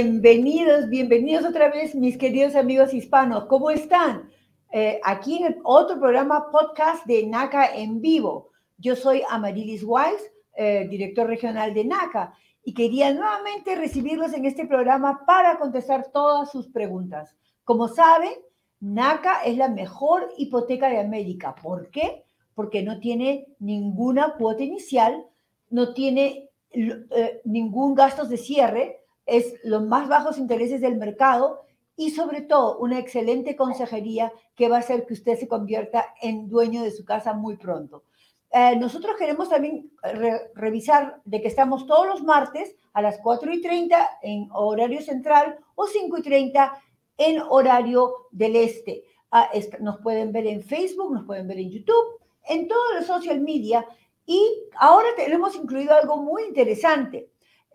Bienvenidos, bienvenidos otra vez, mis queridos amigos hispanos. ¿Cómo están? Eh, aquí en otro programa podcast de NACA en vivo. Yo soy Amarilis Wise, eh, director regional de NACA, y quería nuevamente recibirlos en este programa para contestar todas sus preguntas. Como saben, NACA es la mejor hipoteca de América. ¿Por qué? Porque no tiene ninguna cuota inicial, no tiene eh, ningún gasto de cierre, es los más bajos intereses del mercado y sobre todo una excelente consejería que va a hacer que usted se convierta en dueño de su casa muy pronto. Eh, nosotros queremos también revisar de que estamos todos los martes a las 4 y 30 en horario central o 5 y 30 en horario del este. Ah, nos pueden ver en Facebook, nos pueden ver en YouTube, en todos los social media y ahora tenemos incluido algo muy interesante.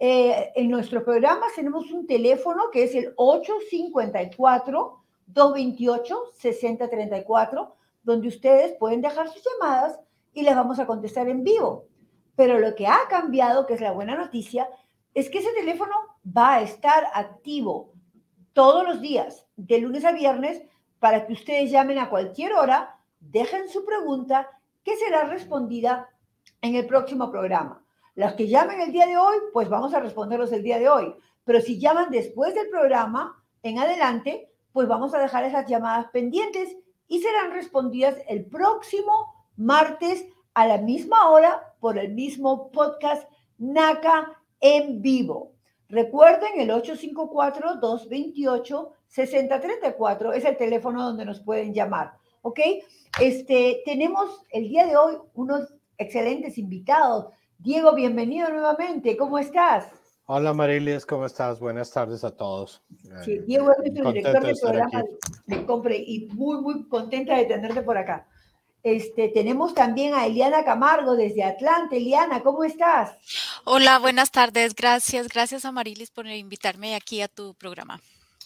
Eh, en nuestro programa tenemos un teléfono que es el 854-228-6034, donde ustedes pueden dejar sus llamadas y les vamos a contestar en vivo. Pero lo que ha cambiado, que es la buena noticia, es que ese teléfono va a estar activo todos los días, de lunes a viernes, para que ustedes llamen a cualquier hora, dejen su pregunta, que será respondida en el próximo programa. Las que llamen el día de hoy, pues vamos a responderlos el día de hoy. Pero si llaman después del programa, en adelante, pues vamos a dejar esas llamadas pendientes y serán respondidas el próximo martes a la misma hora por el mismo podcast NACA en vivo. Recuerden el 854-228-6034 es el teléfono donde nos pueden llamar. ¿Ok? Este, tenemos el día de hoy unos excelentes invitados. Diego, bienvenido nuevamente. ¿Cómo estás? Hola Marilis, ¿cómo estás? Buenas tardes a todos. Sí, Diego es nuestro director del programa de Compre y muy, muy contenta de tenerte por acá. Este, tenemos también a Eliana Camargo desde Atlanta. Eliana, ¿cómo estás? Hola, buenas tardes. Gracias, gracias a Marilis por invitarme aquí a tu programa.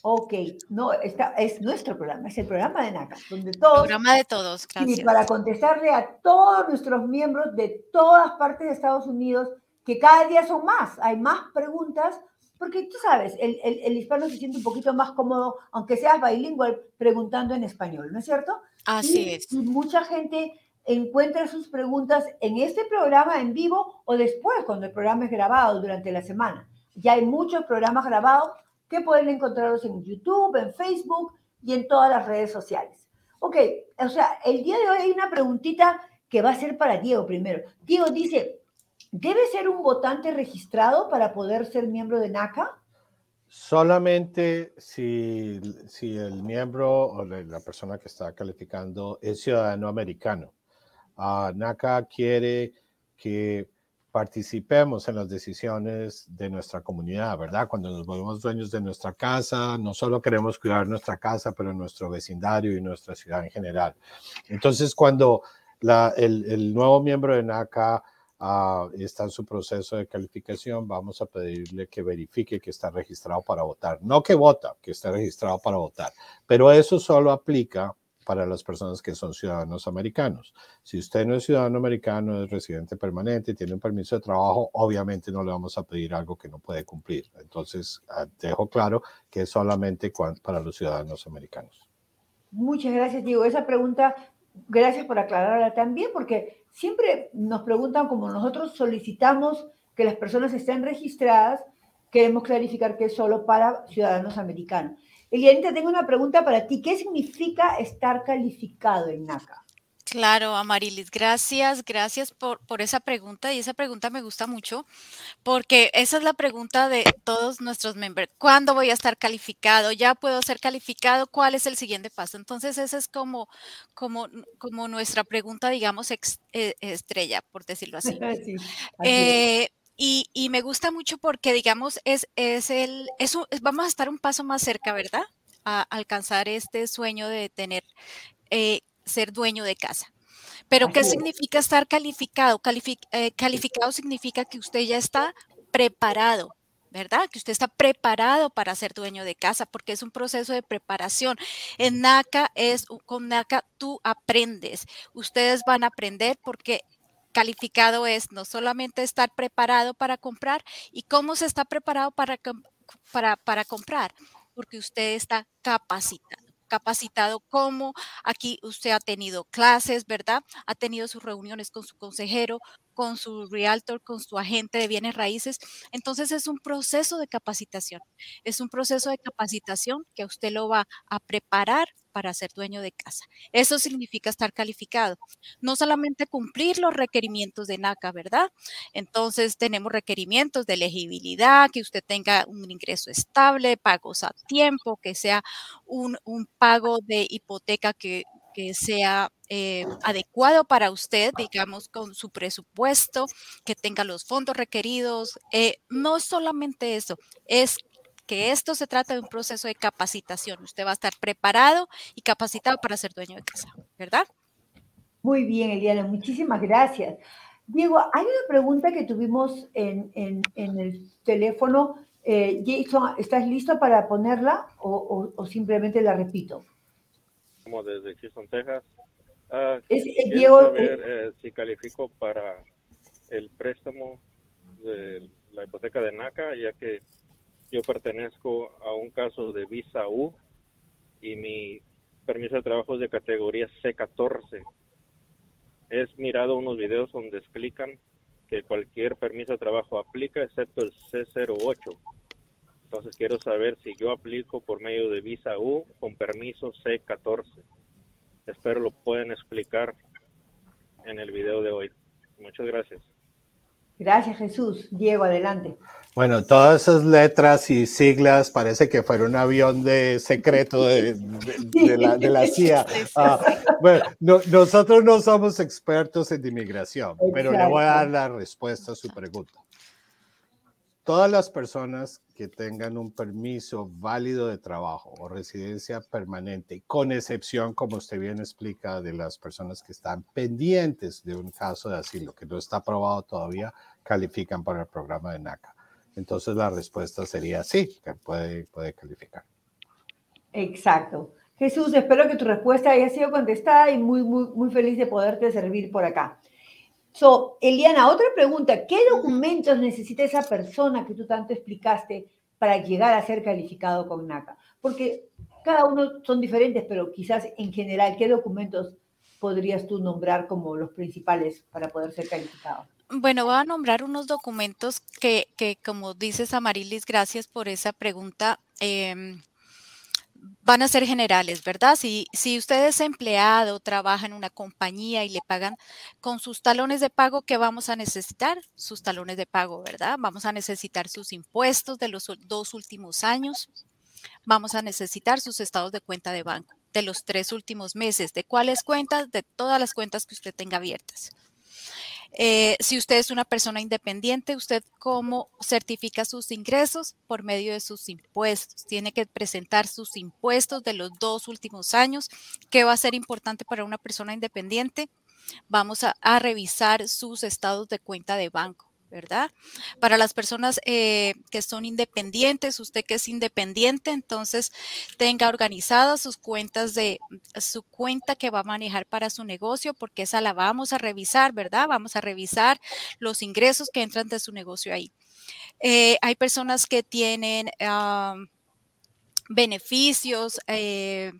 Ok, no, esta es nuestro programa, es el programa de NACA, donde todos... Programa de todos, gracias. Y para contestarle a todos nuestros miembros de todas partes de Estados Unidos, que cada día son más, hay más preguntas, porque tú sabes, el, el, el hispano se siente un poquito más cómodo, aunque seas bilingüe, preguntando en español, ¿no es cierto? Así es. Y mucha gente encuentra sus preguntas en este programa en vivo o después, cuando el programa es grabado durante la semana. Ya hay muchos programas grabados que pueden encontrarlos en YouTube, en Facebook y en todas las redes sociales. Ok, o sea, el día de hoy hay una preguntita que va a ser para Diego primero. Diego dice, ¿debe ser un votante registrado para poder ser miembro de NACA? Solamente si, si el miembro o la persona que está calificando es ciudadano americano. Uh, NACA quiere que participemos en las decisiones de nuestra comunidad, ¿verdad? Cuando nos volvemos dueños de nuestra casa, no solo queremos cuidar nuestra casa, pero nuestro vecindario y nuestra ciudad en general. Entonces, cuando la, el, el, nuevo miembro de NACA uh, está en su proceso de calificación, vamos a pedirle que verifique que está registrado para votar. No que vota, que esté registrado para votar, pero eso solo aplica para las personas que son ciudadanos americanos. Si usted no es ciudadano americano, es residente permanente, tiene un permiso de trabajo, obviamente no le vamos a pedir algo que no puede cumplir. Entonces, ah, dejo claro que es solamente para los ciudadanos americanos. Muchas gracias, Diego. Esa pregunta, gracias por aclararla también, porque siempre nos preguntan, como nosotros solicitamos que las personas estén registradas, queremos clarificar que es solo para ciudadanos americanos. Elianita, tengo una pregunta para ti. ¿Qué significa estar calificado en NACA? Claro, Amarilis, gracias, gracias por, por esa pregunta y esa pregunta me gusta mucho porque esa es la pregunta de todos nuestros miembros. ¿Cuándo voy a estar calificado? ¿Ya puedo ser calificado? ¿Cuál es el siguiente paso? Entonces, esa es como, como, como nuestra pregunta, digamos, eh, estrella, por decirlo así. sí, eh, y, y, me gusta mucho porque, digamos, es, es el, es vamos a estar un paso más cerca, ¿verdad? A alcanzar este sueño de tener, eh, ser dueño de casa. Pero, ¿qué significa estar calificado? Eh, calificado significa que usted ya está preparado, ¿verdad? Que usted está preparado para ser dueño de casa, porque es un proceso de preparación. En NACA es, con NACA tú aprendes. Ustedes van a aprender porque calificado es no solamente estar preparado para comprar y cómo se está preparado para, para, para comprar? Porque usted está capacitado capacitado como aquí usted ha tenido clases, ¿verdad? Ha tenido sus reuniones con su consejero, con su realtor, con su agente de bienes raíces. Entonces es un proceso de capacitación. Es un proceso de capacitación que usted lo va a preparar para ser dueño de casa. Eso significa estar calificado. No solamente cumplir los requerimientos de NACA, ¿verdad? Entonces tenemos requerimientos de elegibilidad, que usted tenga un ingreso estable, pagos a tiempo, que sea un, pago de hipoteca que que sea eh, adecuado para usted, digamos, con su presupuesto, que tenga los fondos requeridos. Eh, no solamente eso, es que esto se trata de un proceso de capacitación. Usted va a estar preparado y capacitado para ser dueño de casa, ¿verdad? Muy bien, Eliana, muchísimas gracias. Diego, hay una pregunta que tuvimos en, el teléfono. Eh, Jason, ¿estás listo para ponerla o simplemente la repito? como desde Houston, Texas. Ah, es, Diego, saber eh, si califico para el préstamo de la hipoteca de NACA, ya que yo pertenezco a un caso de visa U y mi permiso de trabajo es de categoría C14. He mirado unos videos donde explican que cualquier permiso de trabajo aplica excepto el C08. Entonces quiero saber si yo aplico por medio de visa U con permiso C14. Espero lo pueden explicar en el video de hoy. Muchas gracias. Gracias Jesús. Diego, adelante. Bueno, todas esas letras y siglas parece que fuera un avión de secreto de, la, CIA. Ah, bueno, nosotros no somos expertos en inmigración, pero le voy a dar la respuesta a su pregunta. Todas las personas que tengan un permiso válido de trabajo o residencia permanente, con excepción, como usted bien explica, de las personas que están pendientes de un caso de asilo que no está aprobado todavía, califican para el programa de NACA. Entonces la respuesta sería sí, que puede, puede calificar. Exacto. Jesús, espero que tu respuesta haya sido contestada y muy, muy, muy feliz de poderte servir por acá. So, Eliana, otra pregunta, ¿qué documentos necesita esa persona que tú tanto explicaste para llegar a ser calificado con NACA? Porque cada uno son diferentes, pero quizás en general, ¿qué documentos podrías tú nombrar como los principales para poder ser calificado? Bueno, voy a nombrar unos documentos que, que como dices, Amarilis, gracias por esa pregunta. Eh, van a ser generales, ¿verdad? Si, si usted es empleado, trabaja en una compañía y le pagan con sus talones de pago, ¿qué vamos a necesitar? Sus talones de pago, ¿verdad? Vamos a necesitar sus impuestos de los dos últimos años. Vamos a necesitar sus estados de cuenta de banco de los tres últimos meses. ¿De cuáles cuentas? De todas las cuentas que usted tenga abiertas. Eh, si usted es una persona independiente, usted cómo certifica sus ingresos por medio de sus impuestos. Tiene que presentar sus impuestos de los dos últimos años. ¿Qué va a ser importante para una persona independiente? Vamos a revisar sus estados de cuenta de banco. ¿Verdad? Para las personas eh, que son independientes, usted que es independiente, entonces tenga organizadas sus cuentas de su cuenta que va a manejar para su negocio, porque esa la vamos a revisar, ¿verdad? Vamos a revisar los ingresos que entran de su negocio ahí. Eh, hay personas que tienen beneficios. Eh,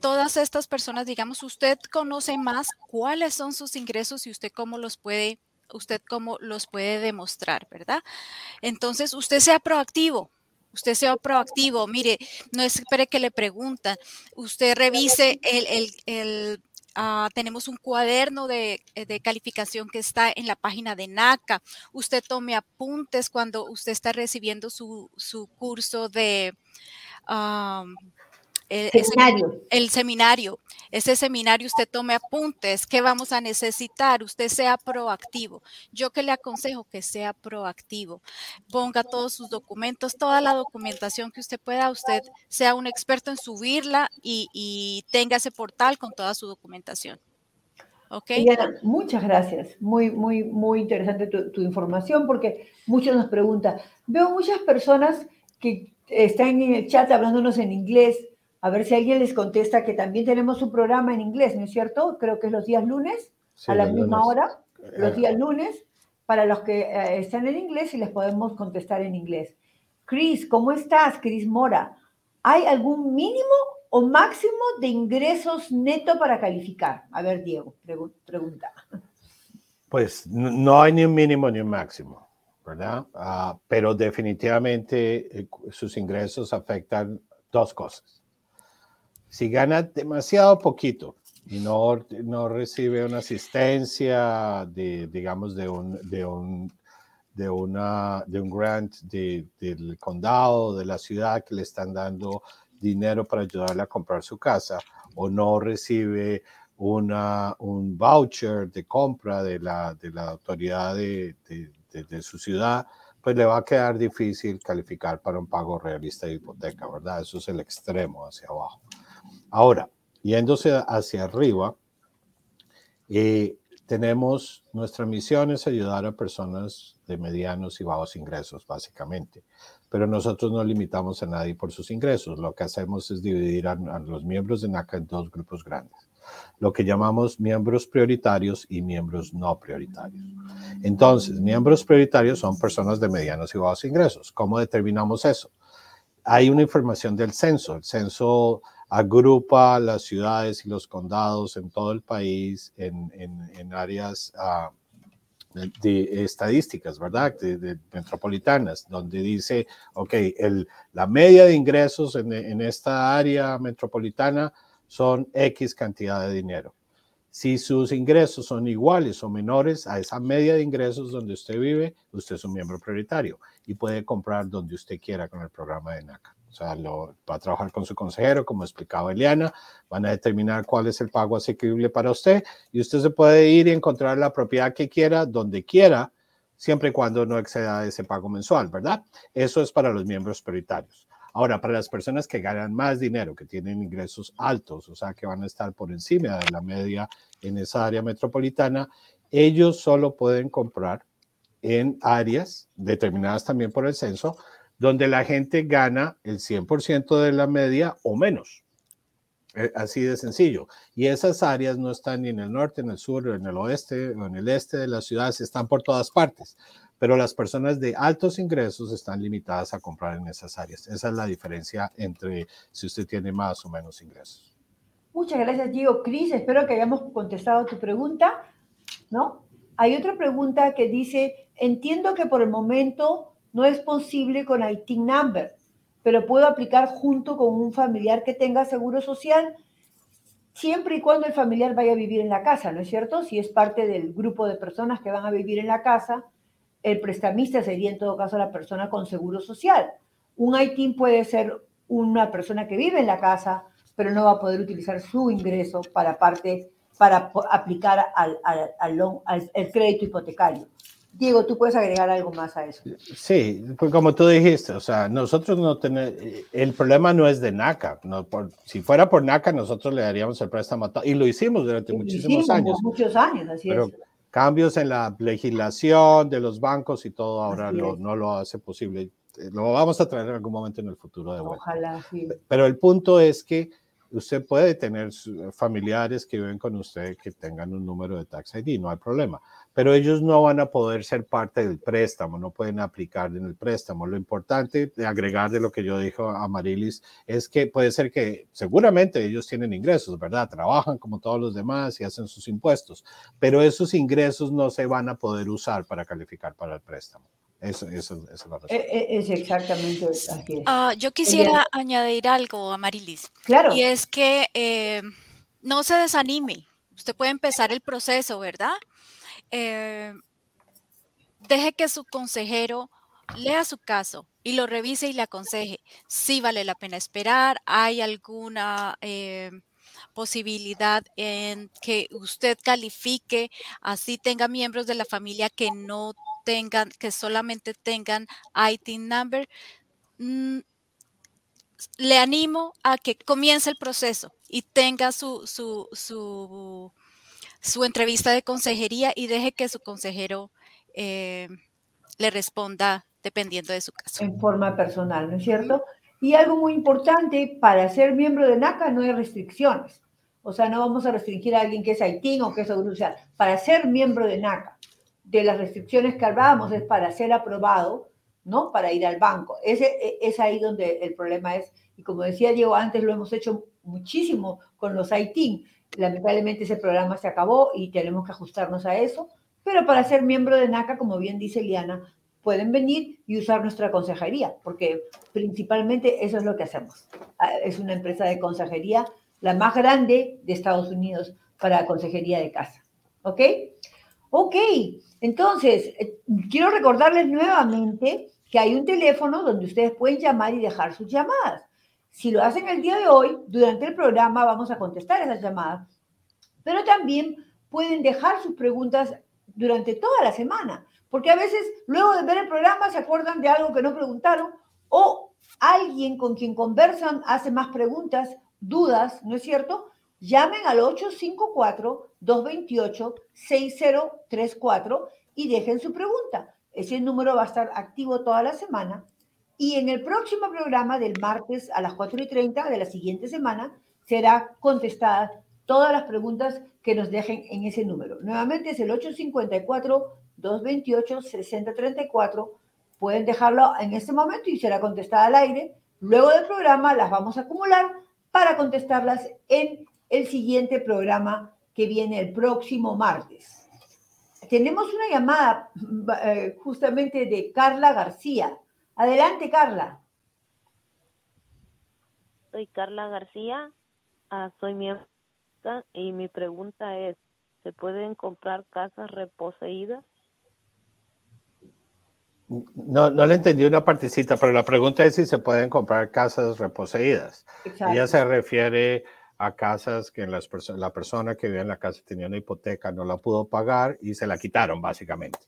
todas estas personas, digamos, usted conoce más cuáles son sus ingresos y usted cómo los puede usted cómo los puede demostrar, ¿verdad? Entonces, usted sea proactivo. Usted sea proactivo, mire, no espere que le preguntan, usted revise el, ah, tenemos un cuaderno de, calificación que está en la página de NACA. Usted tome apuntes cuando usted está recibiendo su, curso de el seminario. el seminario. Ese seminario usted tome apuntes, ¿qué vamos a necesitar? Usted sea proactivo. Yo que le aconsejo que sea proactivo. Ponga todos sus documentos, toda la documentación que usted pueda, usted sea un experto en subirla y, tenga ese portal con toda su documentación. ¿Ok? muchas gracias. Muy, muy, muy interesante tu, tu información porque muchos nos preguntan. Veo muchas personas que están en el chat hablándonos en inglés a ver si alguien les contesta que también tenemos un programa en inglés, ¿no es cierto? Creo que es los días lunes, a la misma hora, los días lunes, para los que eh, están en inglés y les podemos contestar en inglés. Cris, ¿cómo estás? Cris Mora. ¿Hay algún mínimo o máximo de ingresos neto para calificar? A ver, Diego, pregunta. Pues no hay ni un mínimo ni un máximo, ¿verdad? Ah, pero definitivamente eh, sus ingresos afectan dos cosas. Si gana demasiado poquito y no, no recibe una asistencia de, digamos, de un, de un, de una, de un grant del condado, de la ciudad que le están dando dinero para ayudarle a comprar su casa o no recibe una, un voucher de compra de la, de la autoridad de, de, su ciudad, pues le va a quedar difícil calificar para un pago realista de hipoteca, ¿verdad? Eso es el extremo hacia abajo. Ahora, yéndose hacia arriba, eh, tenemos nuestra misión es ayudar a personas de medianos y bajos ingresos, básicamente. Pero nosotros no limitamos a nadie por sus ingresos. Lo que hacemos es dividir a, a los miembros de NACA en dos grupos grandes lo que llamamos miembros prioritarios y miembros no prioritarios. Entonces, miembros prioritarios son personas de medianos y bajos ingresos. ¿Cómo determinamos eso? Hay una información del censo. El censo agrupa las ciudades y los condados en todo el país en, en, áreas uh, de, estadísticas, ¿verdad? De, metropolitanas, donde dice, ok, la media de ingresos en, en esta área metropolitana son X cantidad de dinero. Si sus ingresos son iguales o menores a esa media de ingresos donde usted vive, usted es un miembro prioritario y puede comprar donde usted quiera con el programa de NACA. O sea, lo, va a trabajar con su consejero, como explicaba Eliana, van a determinar cuál es el pago asequible para usted y usted se puede ir y encontrar la propiedad que quiera, donde quiera, siempre y cuando no exceda ese pago mensual, ¿verdad? Eso es para los miembros prioritarios. Ahora, para las personas que ganan más dinero, que tienen ingresos altos, o sea, que van a estar por encima de la media en esa área metropolitana, ellos solo pueden comprar en áreas determinadas también por el censo, donde la gente gana el 100% de la media o menos. Eh, así de sencillo. Y esas áreas no están ni en el norte, en el sur, en el oeste o en el este de las ciudades, están por todas partes pero las personas de altos ingresos están limitadas a comprar en esas áreas. Esa es la diferencia entre si usted tiene más o menos ingresos. Muchas gracias, Diego. Cris, espero que hayamos contestado tu pregunta, ¿no? Hay otra pregunta que dice, entiendo que por el momento no es posible con IT Number, pero puedo aplicar junto con un familiar que tenga seguro social siempre y cuando el familiar vaya a vivir en la casa, ¿no es cierto? Si es parte del grupo de personas que van a vivir en la casa, el prestamista sería en todo caso la persona con seguro social. Un ITIN puede ser una persona que vive en la casa, pero no va a poder utilizar su ingreso para parte para aplicar al, al, crédito hipotecario. Diego, tú puedes agregar algo más a eso. Sí, pues como tú dijiste, o sea, nosotros no tenemos, el problema no es de NACA. No, si fuera por NACA, nosotros le daríamos el préstamo y lo hicimos durante muchísimos años. Muchos años, así es cambios en la legislación de los bancos y todo ahora no lo hace posible. Eh, lo vamos a traer en algún momento en el futuro de vuelta. Ojalá, sí. Pero el punto es que usted puede tener familiares que viven con usted que tengan un número de tax ID, no hay problema pero ellos no van a poder ser parte del préstamo, no pueden aplicar en el préstamo. Lo importante de agregar de lo que yo dije a Marilis es que puede ser que seguramente ellos tienen ingresos, ¿verdad? Trabajan como todos los demás y hacen sus impuestos, pero esos ingresos no se van a poder usar para calificar para el préstamo. Eso, eso, eso es, e, e, es, exactamente así. Uh, yo quisiera añadir algo a Marilis. Claro. Y es que eh, no se desanime. Usted puede empezar el proceso, ¿verdad? Eh, deje que su consejero lea su caso y lo revise y le aconseje si vale la pena esperar, hay alguna eh, posibilidad en que usted califique, así tenga miembros de la familia que no tengan, que solamente tengan IT number. Mm, le animo a que comience el proceso y tenga su, su, su su entrevista de consejería y deje que su consejero eh, le responda dependiendo de su caso. En forma personal, ¿no es cierto? Y algo muy importante, para ser miembro de NACA no hay restricciones. O sea, no vamos a restringir a alguien que es haitín o que es seguro Para ser miembro de NACA, de las restricciones que hablábamos es para ser aprobado, ¿no? Para ir al banco. Ese, e, es ahí donde el problema es. Y como decía Diego, antes lo hemos hecho muchísimo con los ITIN. Lamentablemente ese programa se acabó y tenemos que ajustarnos a eso. Pero para ser miembro de NACA, como bien dice Liana, pueden venir y usar nuestra consejería, porque principalmente eso es lo que hacemos. Ah, es una empresa de consejería, la más grande de Estados Unidos para consejería de casa. ¿Ok? Ok, entonces, eh, quiero recordarles nuevamente que hay un teléfono donde ustedes pueden llamar y dejar sus llamadas. Si lo hacen el día de hoy, durante el programa vamos a contestar esas llamadas, pero también pueden dejar sus preguntas durante toda la semana. Porque a veces, luego de ver el programa, se acuerdan de algo que no preguntaron o alguien con quien conversan hace más preguntas, dudas, ¿no es cierto? Llamen al 854-228-6034 y dejen su pregunta. Ese número va a estar activo toda la semana. Y en el próximo programa del martes a las 4 y 30 de la siguiente semana será contestadas todas las preguntas que nos dejen en ese número. Nuevamente es el 854 228-6034. Pueden dejarlo en este momento y será contestada al aire. Luego del programa las vamos a acumular para contestarlas en el siguiente programa que viene el próximo martes. Tenemos una llamada eh, justamente de Carla García. Adelante, Carla. Soy Carla García, ah, soy miembro y mi pregunta es, ¿se pueden comprar casas reposeídas? No, no le entendí una partecita, pero la pregunta es si se pueden comprar casas reposeídas. Ella se refiere a casas que las la persona que vive en la casa tenía una hipoteca, no la pudo pagar y se la quitaron, básicamente.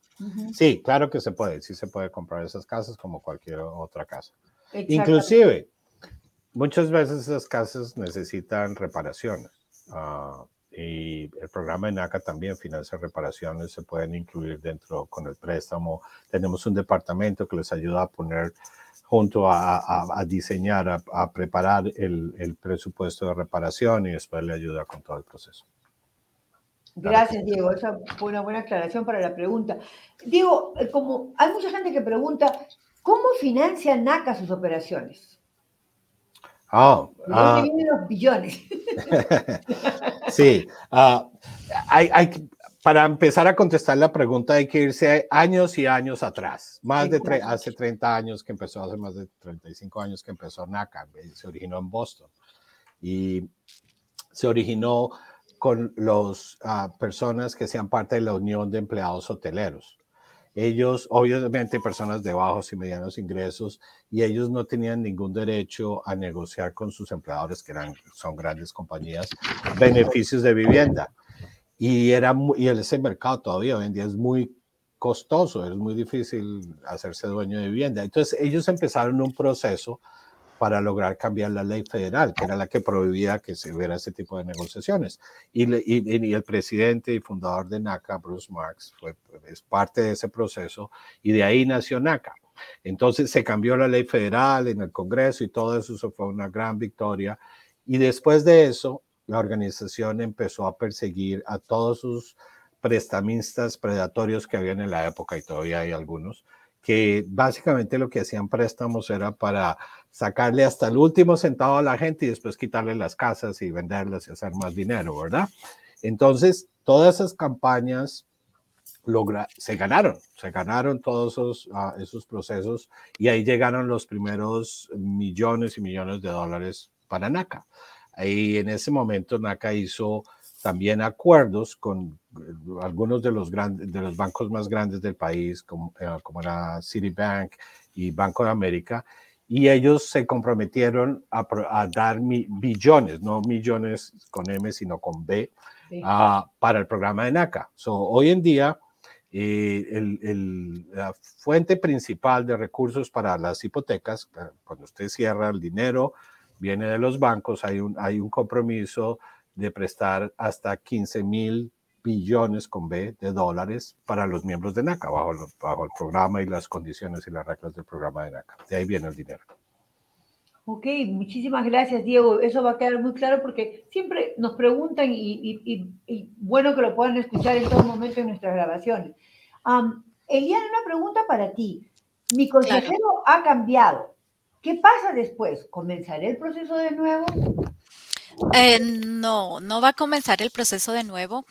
Sí, claro que se puede, sí se puede comprar esas casas como cualquier otra casa. Inclusive, muchas veces esas casas necesitan reparaciones. Uh, y el programa de NACA también financia reparaciones, se pueden incluir dentro con el préstamo. Tenemos un departamento que les ayuda a poner junto a, a, diseñar, a, preparar el, el, presupuesto de reparación y después le ayuda con todo el proceso. Gracias, Diego. Esa fue una buena aclaración para la pregunta. Diego, eh, como hay mucha gente que pregunta, ¿cómo financia NACA sus operaciones? Oh, uh, vienen los billones? sí, uh, hay, hay, para empezar a contestar la pregunta hay que irse años y años atrás, más de hace 30 años que empezó, hace más de 35 años que empezó NACA, se originó en Boston. Y se originó con las uh, personas que sean parte de la Unión de Empleados Hoteleros ellos, obviamente, personas de bajos y medianos ingresos, y ellos no tenían ningún derecho a negociar con sus empleadores, que eran, son grandes compañías, beneficios de vivienda. Y, era y ese mercado todavía hoy en día es muy costoso, es muy difícil hacerse dueño de vivienda. Entonces, ellos empezaron un proceso para lograr cambiar la ley federal, que era la que prohibía que se hubiera ese tipo de negociaciones. Y, y, el presidente y fundador de NACA, Bruce Marks, fue, es parte de ese proceso y de ahí nació NACA. Entonces se cambió la ley federal en el Congreso y todo eso, eso fue una gran victoria. Y después de eso, la organización empezó a perseguir a todos sus prestamistas predatorios que habían en la época y todavía hay algunos, que básicamente lo que hacían préstamos era para sacarle hasta el último centavo a la gente y después quitarle las casas y venderlas y hacer más dinero, ¿verdad? Entonces, todas esas campañas logra se ganaron, se ganaron todos esos, ah, esos procesos y ahí llegaron los primeros millones y millones de dólares para NACA. Ahí en ese momento NACA hizo también acuerdos con eh, algunos de los, grandes, de los bancos más grandes del país, como, eh, como era Citibank y Banco de América, y ellos se comprometieron a, a dar billones, no millones con M, sino con B, ah, para el programa de NACA. So, hoy en día, eh, el, el, la fuente principal de recursos para las hipotecas, cuando usted cierra el dinero, viene de los bancos, hay un, hay un compromiso de prestar hasta 15 mil billones con B de dólares para los miembros de NACA, bajo, bajo el programa y las condiciones y las reglas del programa de NACA. De ahí viene el dinero. Ok, muchísimas gracias, Diego. Eso va a quedar muy claro porque siempre nos preguntan y, y, bueno que lo puedan escuchar en todo momento en nuestras grabaciones. Um, Eliana, una pregunta para ti. mi consejero ha cambiado. ¿Qué pasa después? ¿Comenzaré el proceso de nuevo? Eh, no, no va a comenzar el proceso de nuevo.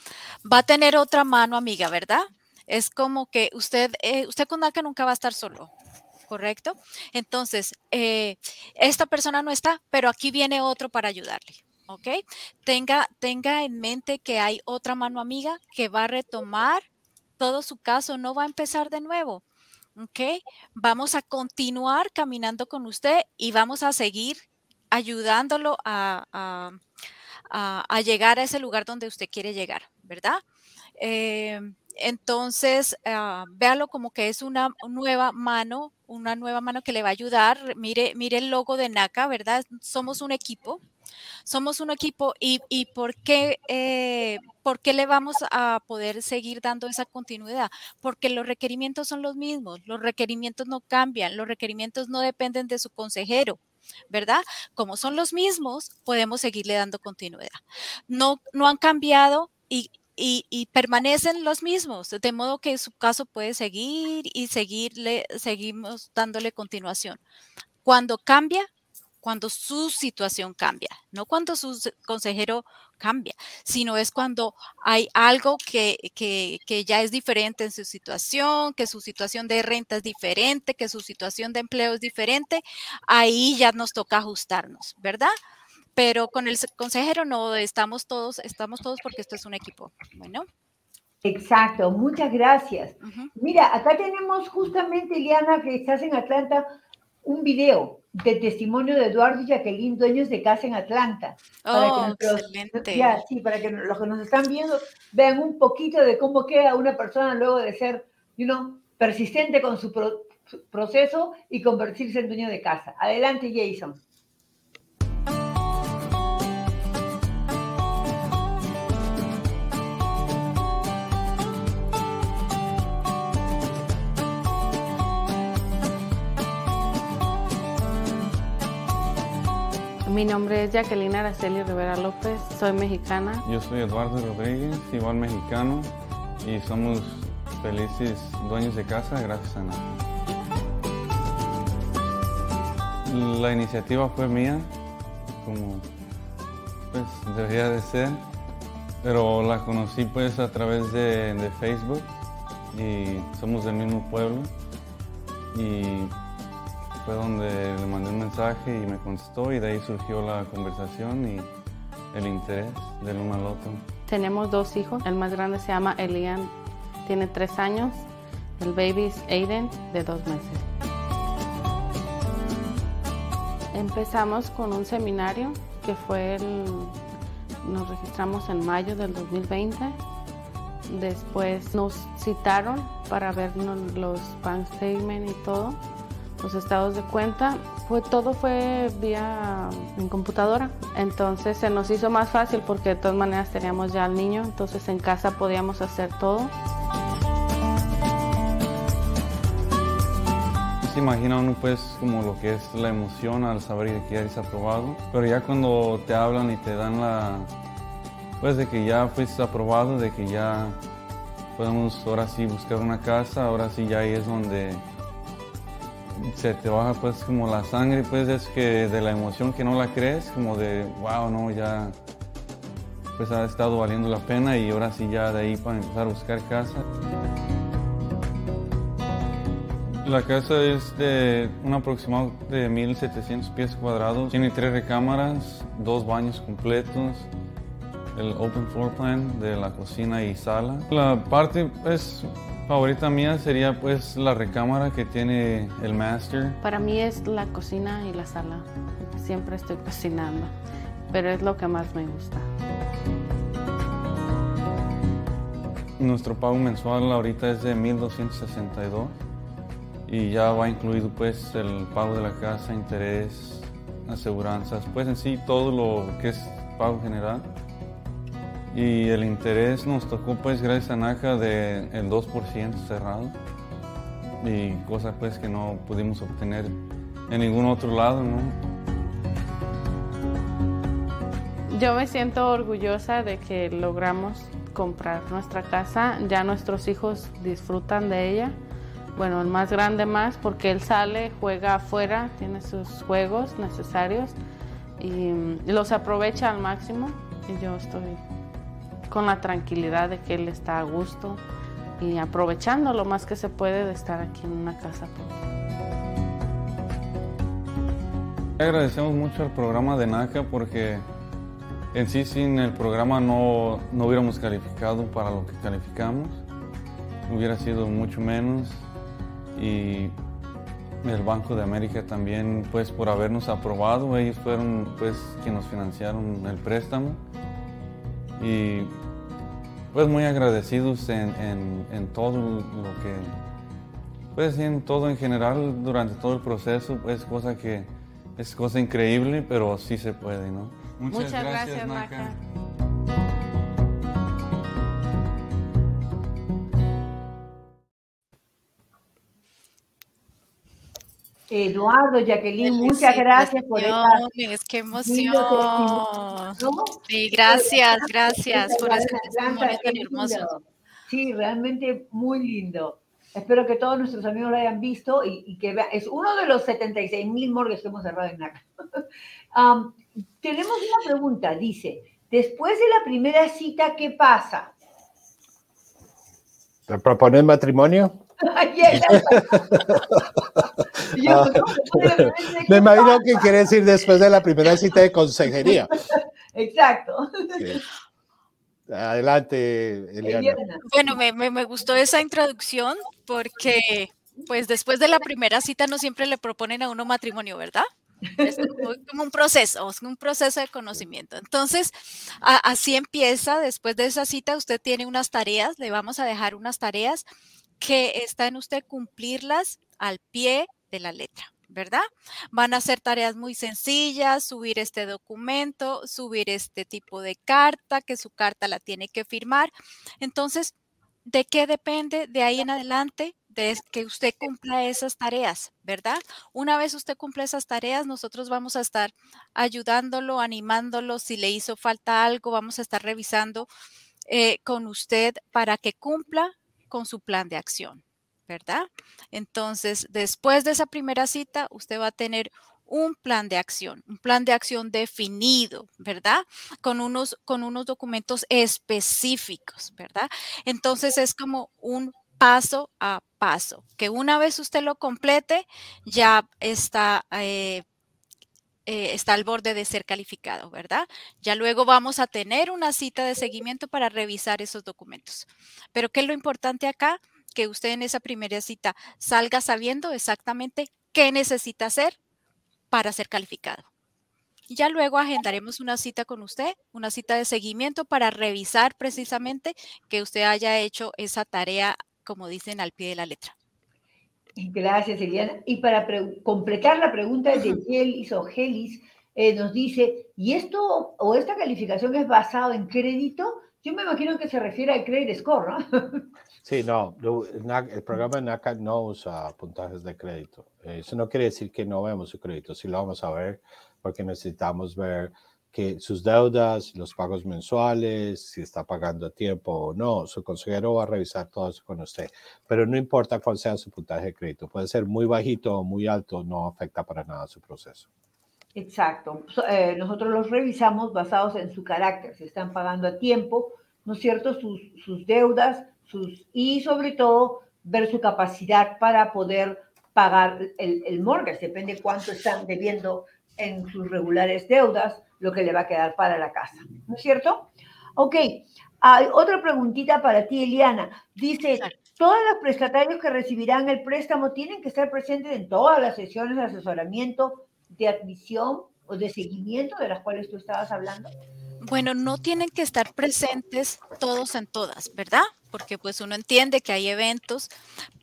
Va a tener otra mano amiga, ¿verdad? Es como que usted, eh, usted con NACA nunca va a estar solo, ¿correcto? Entonces, eh, esta persona no está, pero aquí viene otro para ayudarle. ¿Ok? Tenga, tenga en mente que hay otra mano amiga que va a retomar todo su caso, no va a empezar de nuevo. ¿Ok? Vamos a continuar caminando con usted y vamos a seguir ayudándolo a, llegar a ese lugar donde usted quiere llegar, ¿verdad? Eh, entonces, uh, véalo como que es una nueva mano, una nueva mano que le va a ayudar. Mire, mire el logo de NACA, ¿verdad? Somos un equipo. Somos un equipo y, y ¿por, qué, eh, ¿por qué le vamos a poder seguir dando esa continuidad? Porque los requerimientos son los mismos, los requerimientos no cambian, los requerimientos no dependen de su consejero. ¿Verdad? Como son los mismos, podemos seguirle dando continuidad. No, no han cambiado y, y, permanecen los mismos, de modo que su caso puede seguir y seguirle, seguimos dándole continuación. Cuando cambia, cuando su situación cambia, no cuando su consejero cambia, sino es cuando hay algo que, que, que, ya es diferente en su situación, que su situación de renta es diferente, que su situación de empleo es diferente, ahí ya nos toca ajustarnos, ¿verdad? pero con el consejero no estamos todos, estamos todos porque esto es un equipo. Bueno. Exacto, muchas gracias. Mira, acá tenemos justamente, Eliana, que estás en Atlanta, un video de testimonio de Eduardo y Jacqueline, dueños de casa en Atlanta. Oh, excelente. Ya, sí, para que los que nos están viendo vean un poquito de cómo queda una persona luego de ser, you know, persistente con su proceso y convertirse en dueño de casa. Adelante, Jason. Mi nombre es Jacqueline Araceli Rivera López, soy mexicana. Yo soy Eduardo Rodríguez, igual mexicano, y somos felices dueños de casa gracias a nada. La iniciativa fue mía, como pues debería de ser, pero la conocí pues a través de, de Facebook y somos del mismo pueblo y fue donde le mandé un mensaje y me contestó y de ahí surgió la conversación y el interés del uno al otro. Tenemos dos hijos, el más grande se llama Elian, tiene tres años, el baby es Aiden, de dos meses. Empezamos con un seminario que fue el, nos registramos en mayo del 2020. Después nos citaron para ver los bank statement y todo los estados de cuenta, fue, todo fue vía en computadora. Entonces se nos hizo más fácil porque de todas maneras teníamos ya al niño, entonces en casa podíamos hacer todo. se imagina uno pues como lo que es la emoción al saber que ya eres aprobado, pero ya cuando te hablan y te dan la, pues de que ya fuiste aprobado, de que ya podemos ahora sí buscar una casa, ahora sí ya ahí es donde se te baja pues como la sangre, pues es que de la emoción que no la crees, como de, wow, no, ya pues ha estado valiendo la pena y ahora sí ya de ahí para empezar a buscar casa. La casa es de un aproximado de 1700 pies cuadrados. Tiene tres recámaras, dos baños completos, el open floor plan de la cocina y sala. La parte es favorita mía sería pues la recámara que tiene el master. Para mí es la cocina y la sala. Siempre estoy cocinando, pero es lo que más me gusta. Nuestro pago mensual ahorita es de 1262 y ya va incluido pues el pago de la casa, interés, aseguranzas, pues en sí todo lo que es pago general y el interés nos tocó pues gracias a NACA de el 2% cerrado. Y cosas pues que no pudimos obtener en ningún otro lado, ¿no? Yo me siento orgullosa de que logramos comprar nuestra casa, ya nuestros hijos disfrutan de ella, bueno, el más grande más, porque él sale, juega afuera, tiene sus juegos necesarios y, y los aprovecha al máximo. Y yo estoy con la tranquilidad de que él está a gusto y aprovechando lo más que se puede de estar aquí en una casa. Agradecemos mucho al programa de NACA porque en sí sin el programa no, no hubiéramos calificado para lo que calificamos, hubiera sido mucho menos y el Banco de América también pues por habernos aprobado, ellos fueron pues quienes financiaron el préstamo y pues muy agradecidos en, en, en, todo lo que, pues en todo en general durante todo el proceso, pues cosa que es cosa increíble, pero sí se puede, ¿no? Muchas, Muchas gracias, gracias. Eduardo, Jacqueline, muchas gracias por esta. ¡Qué emoción! Sí, gracias, gracias por este testimonio tan hermoso. Sí, realmente muy lindo. Espero que todos nuestros amigos lo hayan visto y, y que vean. Es uno de los 76 mil morgues que hemos cerrado en NACA. um, tenemos una pregunta, dice, después de la primera cita, ¿qué pasa? Me imagino que quiere decir después de la primera cita de consejería. Exacto. Sí. Adelante, Eliana. Bueno, me, me, me, gustó esa introducción porque, pues, después de la primera cita no siempre le proponen a uno matrimonio, ¿verdad? Es como un proceso, es un proceso de conocimiento. Entonces, a, así empieza. Después de esa cita, usted tiene unas tareas, le vamos a dejar unas tareas que está en usted cumplirlas al pie de la letra. ¿verdad? Van a ser tareas muy sencillas, subir este documento, subir este tipo de carta, que su carta la tiene que firmar. Entonces, ¿de qué depende de ahí en adelante? De que usted cumpla esas tareas, ¿verdad? Una vez usted cumple esas tareas, nosotros vamos a estar ayudándolo, animándolo. Si le hizo falta algo, vamos a estar revisando eh, con usted para que cumpla con su plan de acción. ¿verdad? Entonces, después de esa primera cita, usted va a tener un plan de acción, un plan de acción definido, ¿verdad? Con unos, con unos documentos específicos, ¿verdad? Entonces es como un paso a paso, que una vez usted lo complete, ya está... Eh, eh, está al borde de ser calificado, ¿verdad? Ya luego vamos a tener una cita de seguimiento para revisar esos documentos. Pero ¿qué es lo importante acá? que usted en esa primera cita salga sabiendo exactamente qué necesita hacer para ser calificado. Ya luego agendaremos una cita con usted, una cita de seguimiento para revisar precisamente que usted haya hecho esa tarea, como dicen, al pie de la letra. Gracias, Eliana. Y para completar la pregunta de Gelis o Gelis, eh, nos dice, ¿y esto o esta calificación es basado en crédito? Yo me imagino que se refiere al credit score, ¿no? Sí, no, el programa NACA no usa puntajes de crédito. Eso no quiere decir que no vemos su crédito, sí lo vamos a ver porque necesitamos ver que sus deudas, los pagos mensuales, si está pagando a tiempo o no, su consejero va a revisar todo eso con usted. Pero no importa cuál sea su puntaje de crédito, puede ser muy bajito o muy alto, no afecta para nada su proceso. Exacto. Eh, nosotros los revisamos basados en su carácter, si están pagando a tiempo, ¿no es cierto? Sus, sus deudas, sus, y sobre todo ver su capacidad para poder pagar el, el mortgage, depende cuánto están debiendo en sus regulares deudas, lo que le va a quedar para la casa, ¿no es cierto? Ok, hay otra preguntita para ti, Eliana. Dice, todos los prestatarios que recibirán el préstamo tienen que estar presentes en todas las sesiones de asesoramiento, de admisión o de seguimiento de las cuales tú estabas hablando. Bueno, no tienen que estar presentes todos en todas, ¿verdad? Porque pues uno entiende que hay eventos,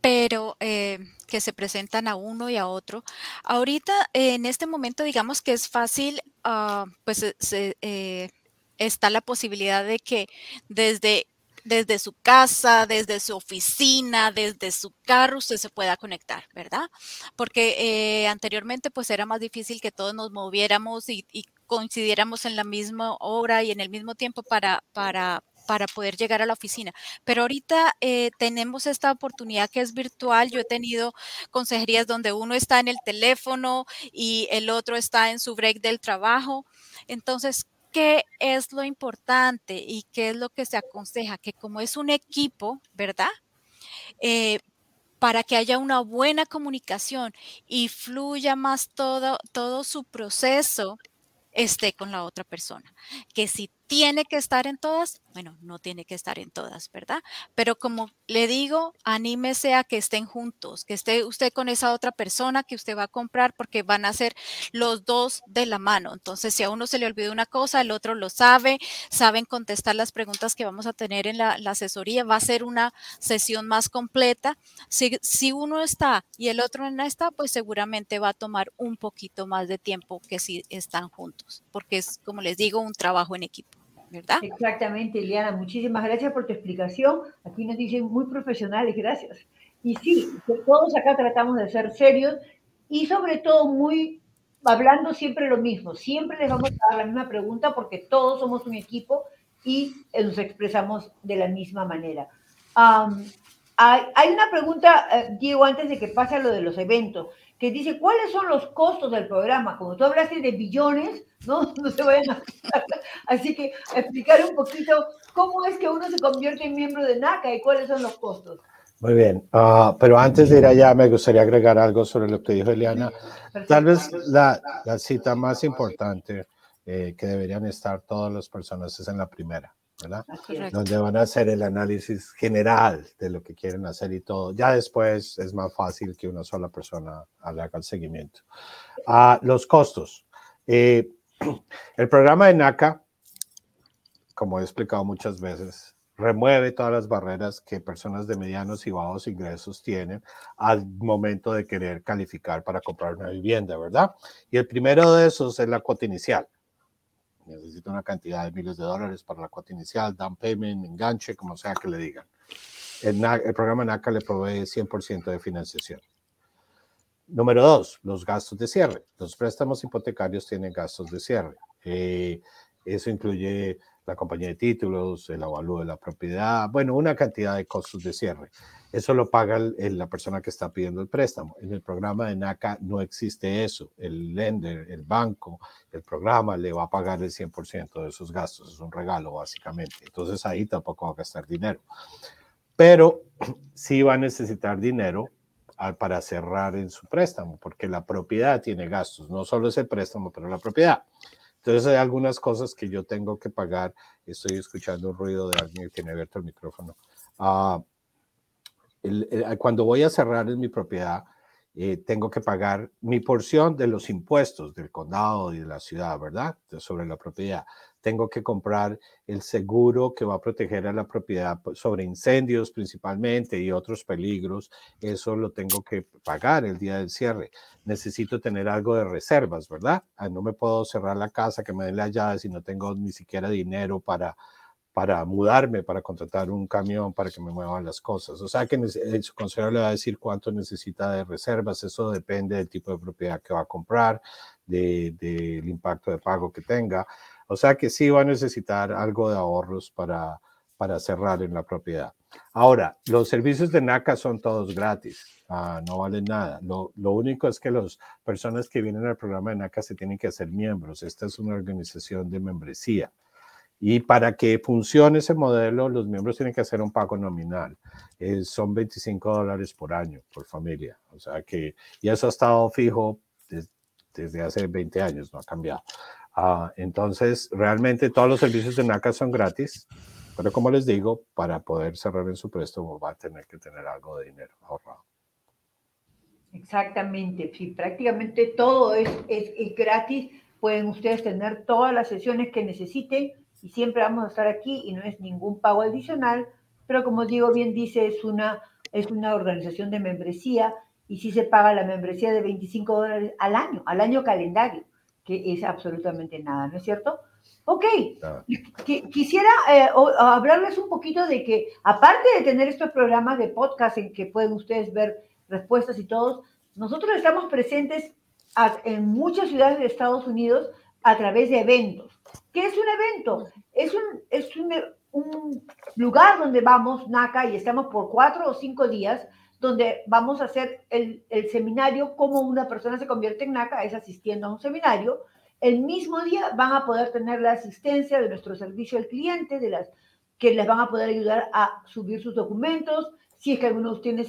pero eh, que se presentan a uno y a otro. Ahorita, en este momento, digamos que es fácil, uh, pues eh, está la posibilidad de que desde desde su casa, desde su oficina, desde su carro, usted se pueda conectar, ¿verdad? Porque eh, anteriormente pues era más difícil que todos nos moviéramos y, y, coincidiéramos en la misma hora y en el mismo tiempo para, para, para poder llegar a la oficina. Pero ahorita eh, tenemos esta oportunidad que es virtual. Yo he tenido consejerías donde uno está en el teléfono y el otro está en su break del trabajo. Entonces, ¿qué es lo importante y qué es lo que se aconseja? Que como es un equipo, ¿verdad? Eh, para que haya una buena comunicación y fluya más todo, todo su proceso, esté con la otra persona. Que si tiene que estar en todas, bueno, no tiene que estar en todas, ¿verdad? Pero como le digo, anímese a que estén juntos, que esté usted con esa otra persona que usted va a comprar porque van a ser los dos de la mano. Entonces, si a uno se le olvida una cosa, el otro lo sabe, saben contestar las preguntas que vamos a tener en la, asesoría, va a ser una sesión más completa. Si, si uno está y el otro no está, pues seguramente va a tomar un poquito más de tiempo que si están juntos, porque es, como les digo, un trabajo en equipo. ¿Verdad? Exactamente, Eliana, muchísimas gracias por tu explicación. Aquí nos dicen muy profesionales, gracias. Y sí, todos acá tratamos de ser serios y sobre todo muy hablando siempre lo mismo. Siempre les vamos a dar la misma pregunta porque todos somos un equipo y nos expresamos de la misma manera. hay, una pregunta, eh, Diego, antes de que pase a lo de los eventos que dice cuáles son los costos del programa. Como tú hablaste de billones, ¿no? No se vayan a... Así que explicar un poquito cómo es que uno se convierte en miembro de NACA y cuáles son los costos. Muy bien, ah, pero antes de ir allá me gustaría agregar algo sobre lo que dijo Eliana. Tal vez la, la cita más importante eh, que deberían estar todas las personas es en la primera. ¿Verdad? Donde van a hacer el análisis general de lo que quieren hacer y todo. Ya después es más fácil que una sola persona haga el seguimiento. Ah, los costos. Eh, el programa de NACA, como he explicado muchas veces, remueve todas las barreras que personas de medianos y bajos ingresos tienen al momento de querer calificar para comprar una vivienda, ¿verdad? Y el primero de esos es la cuota inicial necesita una cantidad de miles de dólares para la cuota inicial, down payment, enganche, como sea que le digan. El, el programa NACA le provee 100% de financiación. Número dos, los gastos de cierre. Los préstamos hipotecarios tienen gastos de cierre. Eh, eso incluye la compañía de títulos, el avalúo de la propiedad, bueno, una cantidad de costos de cierre. Eso lo paga la persona que está pidiendo el préstamo. En el programa de NACA no existe eso. El lender, el banco, el programa le va a pagar el 100% de esos gastos. Es un regalo, básicamente. Entonces ahí tampoco va a gastar dinero. Pero sí va a necesitar dinero para cerrar en su préstamo, porque la propiedad tiene gastos. No solo es el préstamo, pero la propiedad. Entonces hay algunas cosas que yo tengo que pagar. Estoy escuchando un ruido de alguien que tiene abierto el micrófono. Uh, cuando voy a cerrar en mi propiedad, eh, tengo que pagar mi porción de los impuestos del condado y de la ciudad, ¿verdad? sobre la propiedad. Tengo que comprar el seguro que va a proteger a la propiedad sobre incendios principalmente y otros peligros. Eso lo tengo que pagar el día del cierre. Necesito tener algo de reservas, ¿verdad? Ah, no me puedo cerrar la casa, que me den las llaves si no tengo ni siquiera dinero para, para mudarme, para contratar un camión para que me muevan las cosas. O sea que el consejero le va a decir cuánto necesita de reservas, eso depende del tipo de propiedad que va a comprar, del de, impacto de pago que tenga. O sea que sí va a necesitar algo de ahorros para, para cerrar en la propiedad. Ahora, los servicios de NACA son todos gratis, ah, no valen nada. Lo, lo, único es que las personas que vienen al programa de NACA se tienen que hacer miembros. Esta es una organización de membresía. Y para que funcione ese modelo, los miembros tienen que hacer un pago nominal. Eh, son 25 dólares por año, por familia. O sea que, y eso ha estado fijo desde hace 20 años, no ha cambiado. Ah, entonces, realmente todos los servicios de NACA son gratis, pero como les digo, para poder cerrar en su préstamo va a tener que tener algo de dinero ahorrado. Exactamente, sí, prácticamente todo es, gratis. Pueden ustedes tener todas las sesiones que necesiten y siempre vamos a estar aquí y no es ningún pago adicional, pero como digo bien dice, es una, es una organización de membresía y sí se paga la membresía de 25 dólares al año, al año calendario, que es absolutamente nada, ¿no es cierto? Ok, quisiera eh, hablarles un poquito de que, aparte de tener estos programas de podcast en que pueden ustedes ver respuestas y todos, nosotros estamos presentes en muchas ciudades de Estados Unidos a través de eventos. ¿Qué es un evento? Es un, es un, un lugar donde vamos, NACA, y estamos por cuatro o cinco días, donde vamos a hacer el, seminario, cómo una persona se convierte en NACA, es asistiendo a un seminario. El mismo día van a poder tener la asistencia de nuestro servicio al cliente, de las que les van a poder ayudar a subir sus documentos, si es que algunos tienen,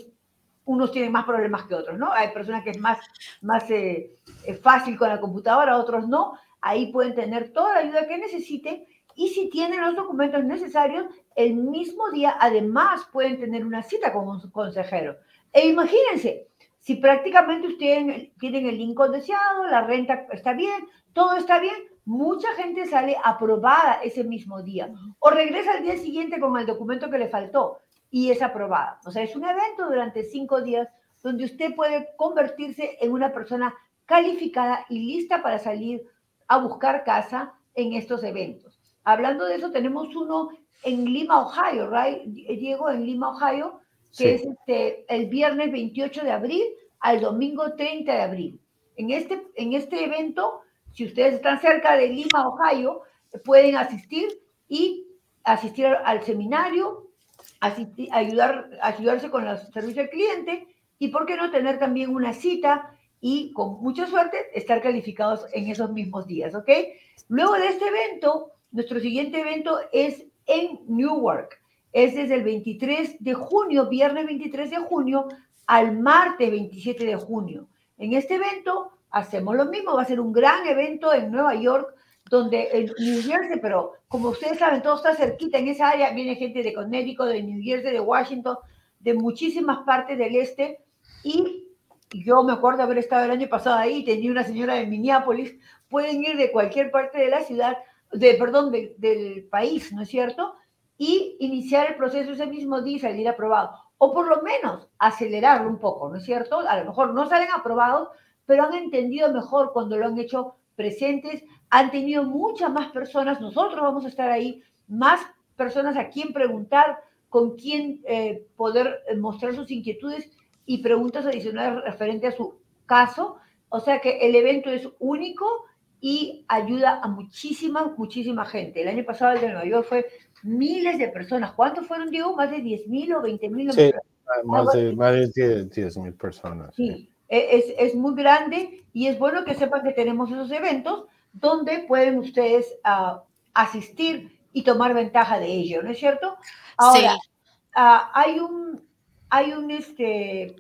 unos tienen más problemas que otros, ¿no? Hay personas que es más, más eh, fácil con la computadora, otros no. Ahí pueden tener toda la ayuda que necesiten y si tienen los documentos necesarios, el mismo día además pueden tener una cita con un consejero. E imagínense, si prácticamente ustedes tienen el Lincoln deseado, la renta está bien, todo está bien, mucha gente sale aprobada ese mismo día o regresa al día siguiente con el documento que le faltó y es aprobada. O sea, es un evento durante cinco días donde usted puede convertirse en una persona calificada y lista para salir a buscar casa en estos eventos. Hablando de eso, tenemos uno en Lima, Ohio, right? Diego, en Lima, Ohio, que es este, el viernes 28 de abril al domingo 30 de abril. En este, en este evento, si ustedes están cerca de Lima, Ohio, pueden asistir y asistir al seminario, ayudar, ayudarse con los servicios al cliente y, ¿por qué no tener también una cita y con mucha suerte estar calificados en esos mismos días, ¿ok? Luego de este evento, nuestro siguiente evento es en Newark. Es desde el 23 de junio, viernes 23 de junio, al martes 27 de junio. En este evento hacemos lo mismo, va a ser un gran evento en Nueva York, donde en New Jersey, pero como ustedes saben, todo está cerquita en esa área, viene gente de Connecticut, de New Jersey, de Washington, de muchísimas partes del este, y yo me acuerdo haber estado el año pasado ahí, tenía una señora de Minneapolis, pueden ir de cualquier parte de la ciudad, de, perdón, del país, ¿no es cierto? Y iniciar el proceso ese mismo día y salir aprobado. O por lo menos acelerarlo un poco, ¿no es cierto? A lo mejor no salen aprobados, pero han entendido mejor cuando lo han hecho presentes, han tenido muchas más personas, nosotros vamos a estar ahí, más personas a quien preguntar, con quién eh, poder mostrar sus inquietudes y preguntas adicionales referente a su caso. O sea que el evento es único y ayuda a muchísima, muchísima gente. El año pasado el de Nueva York fue miles de personas. ¿Cuántos fueron, Diego? ¿Más de 10 mil o 20 mil? Sí, más de, más de 10 mil personas. Sí, e, Es, es, muy grande y es bueno que sepan que tenemos esos eventos donde pueden ustedes uh, asistir y tomar ventaja de ello, ¿no es cierto? Ahora, sí. uh, hay un, hay un este,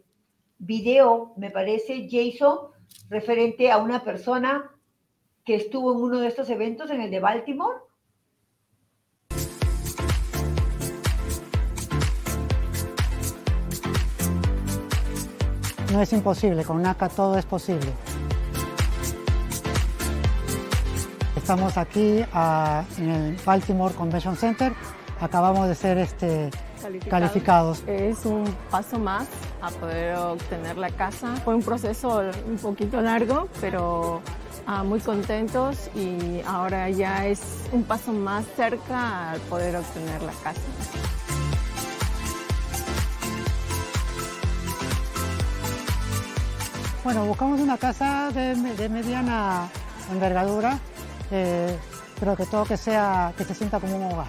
video, me parece, Jason, referente a una persona que estuvo en uno de estos eventos, en el de Baltimore. No es imposible, con NACA todo es posible. Estamos aquí uh, en el Baltimore Convention Center, acabamos de ser este, calificados. calificados. Es un paso más a poder obtener la casa. Fue un proceso un poquito largo, pero uh, muy contentos y ahora ya es un paso más cerca al poder obtener la casa. Bueno, buscamos una casa de, de mediana envergadura, eh, pero que todo que sea, que se sienta como un hogar.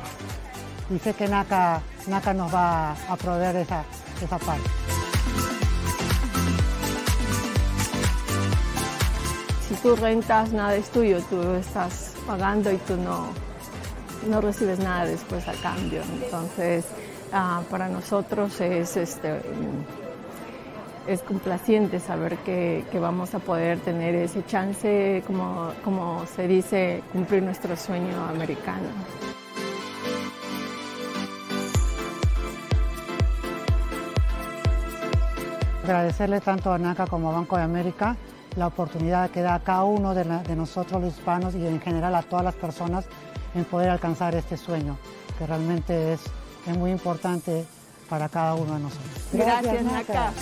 Y sé que NACA, NACA nos va a proveer esa, esa parte. Si tú rentas, nada es tuyo, tú estás pagando y tú no, no recibes nada después a cambio. Entonces, uh, para nosotros es este es complaciente saber que, que, vamos a poder tener ese chance, como, como se dice, cumplir nuestro sueño americano. Agradecerle tanto a NACA como a Banco de América la oportunidad que da a cada uno de, la, de nosotros los hispanos y en general a todas las personas en poder alcanzar este sueño, que realmente es, es muy importante para cada uno de nosotros. Gracias, Gracias NACA. NACA.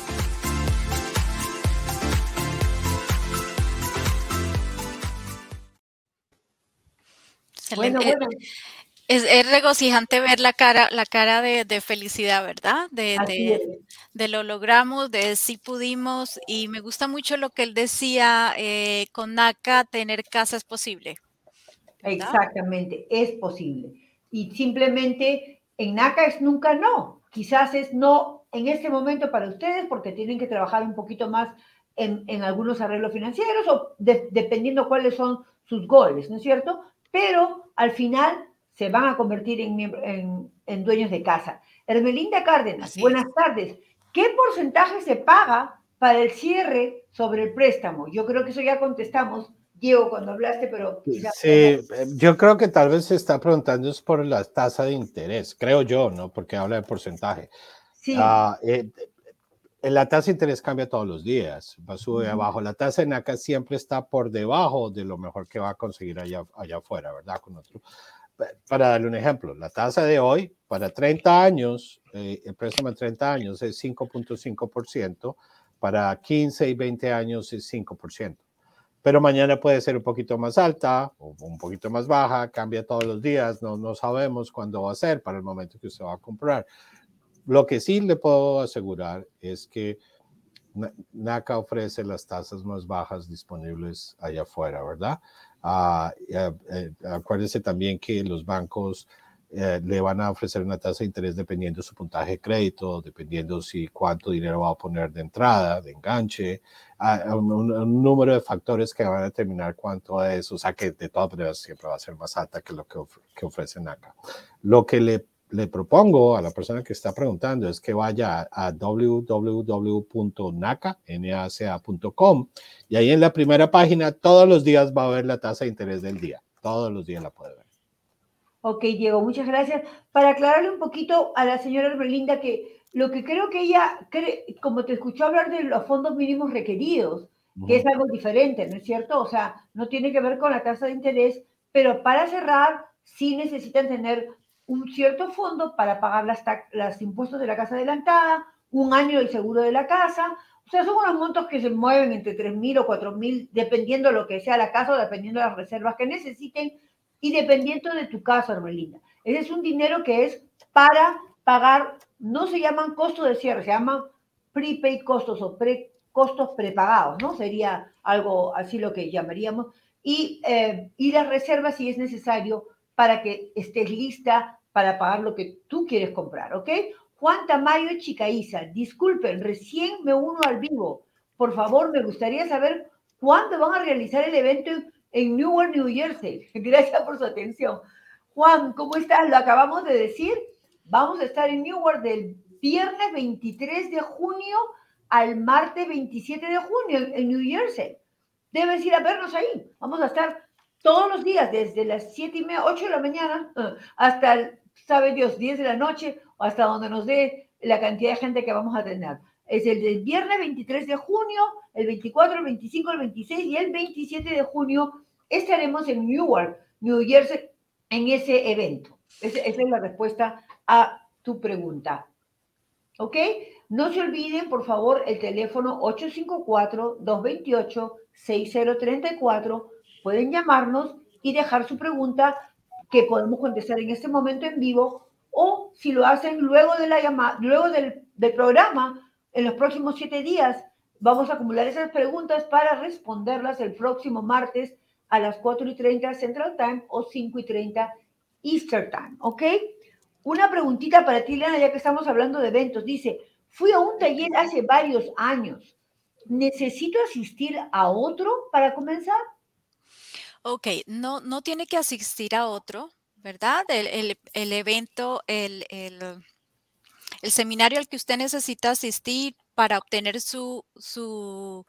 Bueno, bueno. Es, es, regocijante ver la cara, la cara de, de felicidad, ¿verdad? De, de, de, lo logramos, de si pudimos, y me gusta mucho lo que él decía, eh, con NACA tener casa es posible. ¿verdad? Exactamente, es posible. y simplemente en NACA es nunca no. Quizás es no en este momento para ustedes porque tienen que trabajar un poquito más en, en algunos arreglos financieros o dependiendo cuáles son sus goles, ¿no es cierto? Pero al final se van a convertir en, en, en dueños de casa. Hermelinda Cárdenas, buenas tardes. ¿Qué porcentaje se paga para el cierre sobre el préstamo? Yo creo que eso ya contestamos, Diego, cuando hablaste, pero... Sí, yo creo que tal vez se está preguntando es por la tasa de interés, creo yo, ¿no? Porque habla de porcentaje. Sí. Uh, eh, la tasa de interés cambia todos los días, va sube uh abajo. La tasa de NACA siempre está por debajo de lo mejor que va a conseguir allá, allá afuera, ¿verdad? Con otro. Para darle un ejemplo, la tasa de hoy para 30 años, eh, el préstamo de 30 años es 5.5%, para 15 y 20 años es 5%. Pero mañana puede ser un poquito más alta o un poquito más baja, cambia todos los días, no, no sabemos cuándo va a ser para el momento que usted va a comprar. Lo que sí le puedo asegurar es que NACA ofrece las tasas más bajas disponibles allá afuera, ¿verdad? Uh, acuérdese también que los bancos eh, le van a ofrecer una tasa de interés dependiendo de su puntaje de crédito, dependiendo si cuánto dinero va a poner de entrada, de enganche, un, número de factores que van a determinar cuánto es, o sea que de todas maneras siempre va a ser más alta que lo que, que ofrecen acá. Lo que le le propongo a la persona que está preguntando es que vaya a www.naca.com y ahí en la primera página todos los días va a ver la tasa de interés del día. Todos los días la puede ver. Ok, Diego, muchas gracias. Para aclararle un poquito a la señora Berlinda que lo que creo que ella, cree, como te escuchó hablar de los fondos mínimos requeridos, que es algo diferente, ¿no es cierto? O sea, no tiene que ver con la tasa de interés, pero para cerrar sí necesitan tener un cierto fondo para pagar las, los impuestos de la casa adelantada, un año del seguro de la casa. O sea, son unos montos que se mueven entre 3.000 o 4.000, dependiendo de lo que sea la casa o dependiendo de las reservas que necesiten y dependiendo de tu caso, Hermelinda. Ese es un dinero que es para pagar, no se llaman costos de cierre, se llaman prepaid costos o pre, costos prepagados, ¿no? Sería algo así lo que llamaríamos. Y, eh, y las reservas si es necesario para que estés lista para pagar lo que tú quieres comprar, ¿ok? Juan Tamayo Chicaiza, disculpen, recién me uno al vivo. Por favor, me gustaría saber cuándo van a realizar el evento en Newark, New Jersey. Gracias por su atención. Juan, ¿cómo estás? Lo acabamos de decir. Vamos a estar en Newark del viernes 23 de junio al martes 27 de junio en New Jersey. Debes ir a vernos ahí. Vamos a estar todos los días, desde las 7 y media, 8 de la mañana, hasta, sabe Dios, 10 de la noche, o hasta donde nos dé la cantidad de gente que vamos a tener. Es el del viernes 23 de junio, el 24, el 25, el 26 y el 27 de junio estaremos en Newark, New Jersey, en ese evento. esa es la respuesta a tu pregunta. ¿Ok? No se olviden, por favor, el teléfono 854-228-6034 pueden llamarnos y dejar su pregunta que podemos contestar en este momento en vivo o si lo hacen luego de la llamada, luego del, del programa, en los próximos siete días, vamos a acumular esas preguntas para responderlas el próximo martes a las 4 y 30 Central Time o 5 y 30 Easter Time, ¿ok? Una preguntita para ti, Lena, ya que estamos hablando de eventos. Dice, fui a un taller hace varios años. ¿Necesito asistir a otro para comenzar? Ok, no, no tiene que asistir a otro, ¿verdad? El, evento, el, el, seminario al que usted necesita asistir para obtener su, su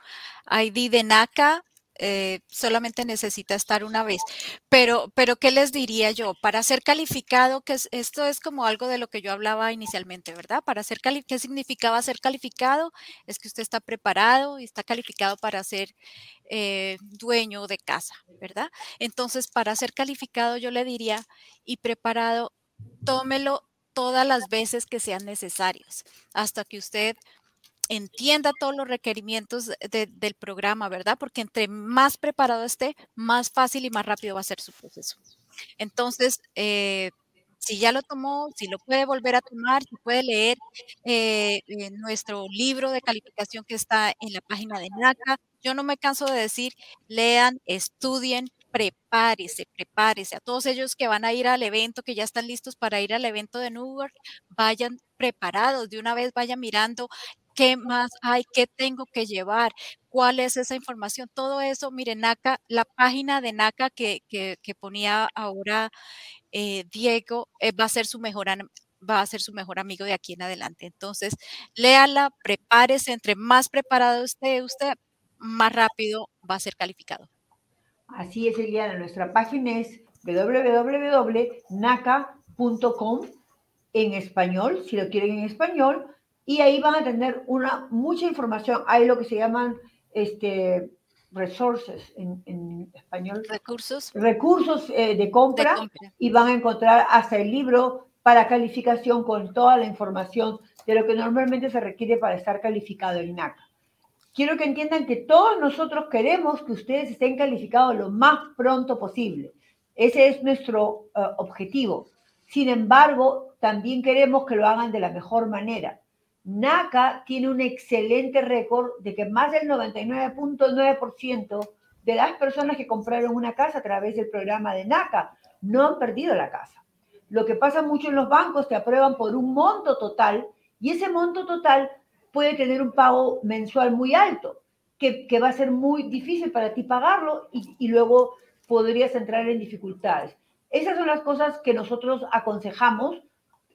ID de NACA eh, solamente necesita estar una vez. Pero, pero, ¿qué les diría yo? Para ser calificado, que esto es como algo de lo que yo hablaba inicialmente, ¿verdad? Para ser ¿qué significaba ser calificado? Es que usted está preparado y está calificado para ser eh, dueño de casa, ¿verdad? Entonces, para ser calificado, yo le diría, y preparado, tómelo todas las veces que sean necesarias, hasta que usted entienda todos los requerimientos del programa, ¿verdad? Porque entre más preparado esté, más fácil y más rápido va a ser su proceso. Entonces, eh, si ya lo tomó, si lo puede volver a tomar, si puede leer eh, eh, nuestro libro de calificación que está en la página de NACA. Yo no me canso de decir, lean, estudien, prepárese, prepárese. A todos ellos que van a ir al evento, que ya están listos para ir al evento de Newark, vayan preparados, de una vez vayan mirando qué más hay, qué tengo que llevar, cuál es esa información, todo eso. Miren, NACA, la página de NACA que, ponía ahora eh, Diego eh, va a ser su mejor va a ser su mejor amigo de aquí en adelante. Entonces, léala, prepárese, entre más preparado esté usted, más rápido va a ser calificado. Así es, Eliana. Nuestra página es www.naca.com en español, si lo quieren en español, y ahí van a tener una, mucha información. Hay lo que se llaman este, resources en, español. Recursos. Recursos eh, de, compra, y van a encontrar hasta el libro para calificación con toda la información de lo que normalmente se requiere para estar calificado en NACA quiero que entiendan que todos nosotros queremos que ustedes estén calificados lo más pronto posible. Ese es nuestro eh, objetivo. Sin embargo, también queremos que lo hagan de la mejor manera. NACA tiene un excelente récord de que más del 99.9% de las personas que compraron una casa a través del programa de NACA no han perdido la casa. Lo que pasa mucho en los bancos, te aprueban por un monto total y ese monto total puede tener un pago mensual muy alto, que, va a ser muy difícil para ti pagarlo y, luego podrías entrar en dificultades. Esas son las cosas que nosotros aconsejamos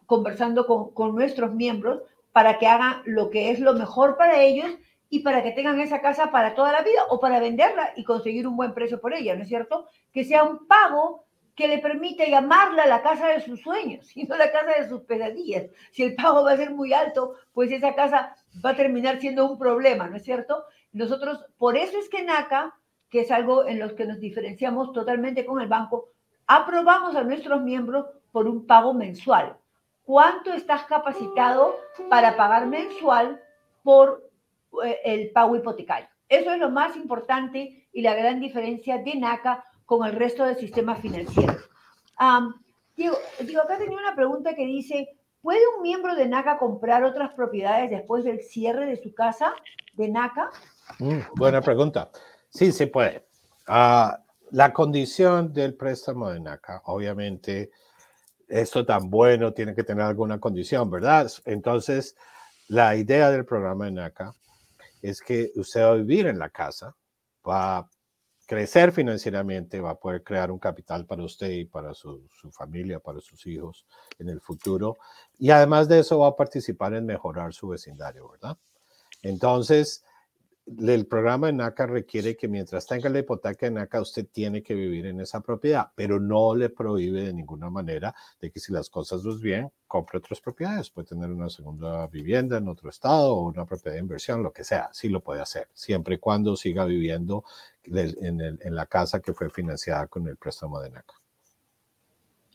conversando con, con, nuestros miembros para que hagan lo que es lo mejor para ellos y para que tengan esa casa para toda la vida o para venderla y conseguir un buen precio por ella, ¿no es cierto? Que sea un pago que le permite llamarla la casa de sus sueños y no la casa de sus pesadillas. Si el pago va a ser muy alto, pues esa casa va a terminar siendo un problema, ¿no es cierto? Nosotros, por eso es que NACA, que es algo en los que nos diferenciamos totalmente con el banco, aprobamos a nuestros miembros por un pago mensual. ¿Cuánto estás capacitado para pagar mensual por eh, el pago hipotecario? Eso es lo más importante y la gran diferencia de NACA con el resto del sistema financiero. digo, digo, acá tenía una pregunta que dice, ¿puede un miembro de NACA comprar otras propiedades después del cierre de su casa de NACA? Mm, buena pregunta. Sí, se puede. Ah, la condición del préstamo de NACA, obviamente, esto tan bueno tiene que tener alguna condición, ¿verdad? Entonces, la idea del programa de NACA es que usted va a vivir en la casa, va a crecer financieramente, va a poder crear un capital para usted y para su, familia, para sus hijos en el futuro. Y además de eso va a participar en mejorar su vecindario, ¿verdad? Entonces, el programa de NACA requiere que mientras tenga la hipoteca de NACA, usted tiene que vivir en esa propiedad, pero no le prohíbe de ninguna manera de que si las cosas van bien, compre otras propiedades. Puede tener una segunda vivienda en otro estado o una propiedad de inversión, lo que sea, sí lo puede hacer, siempre y cuando siga viviendo en, la casa que fue financiada con el préstamo de NACA.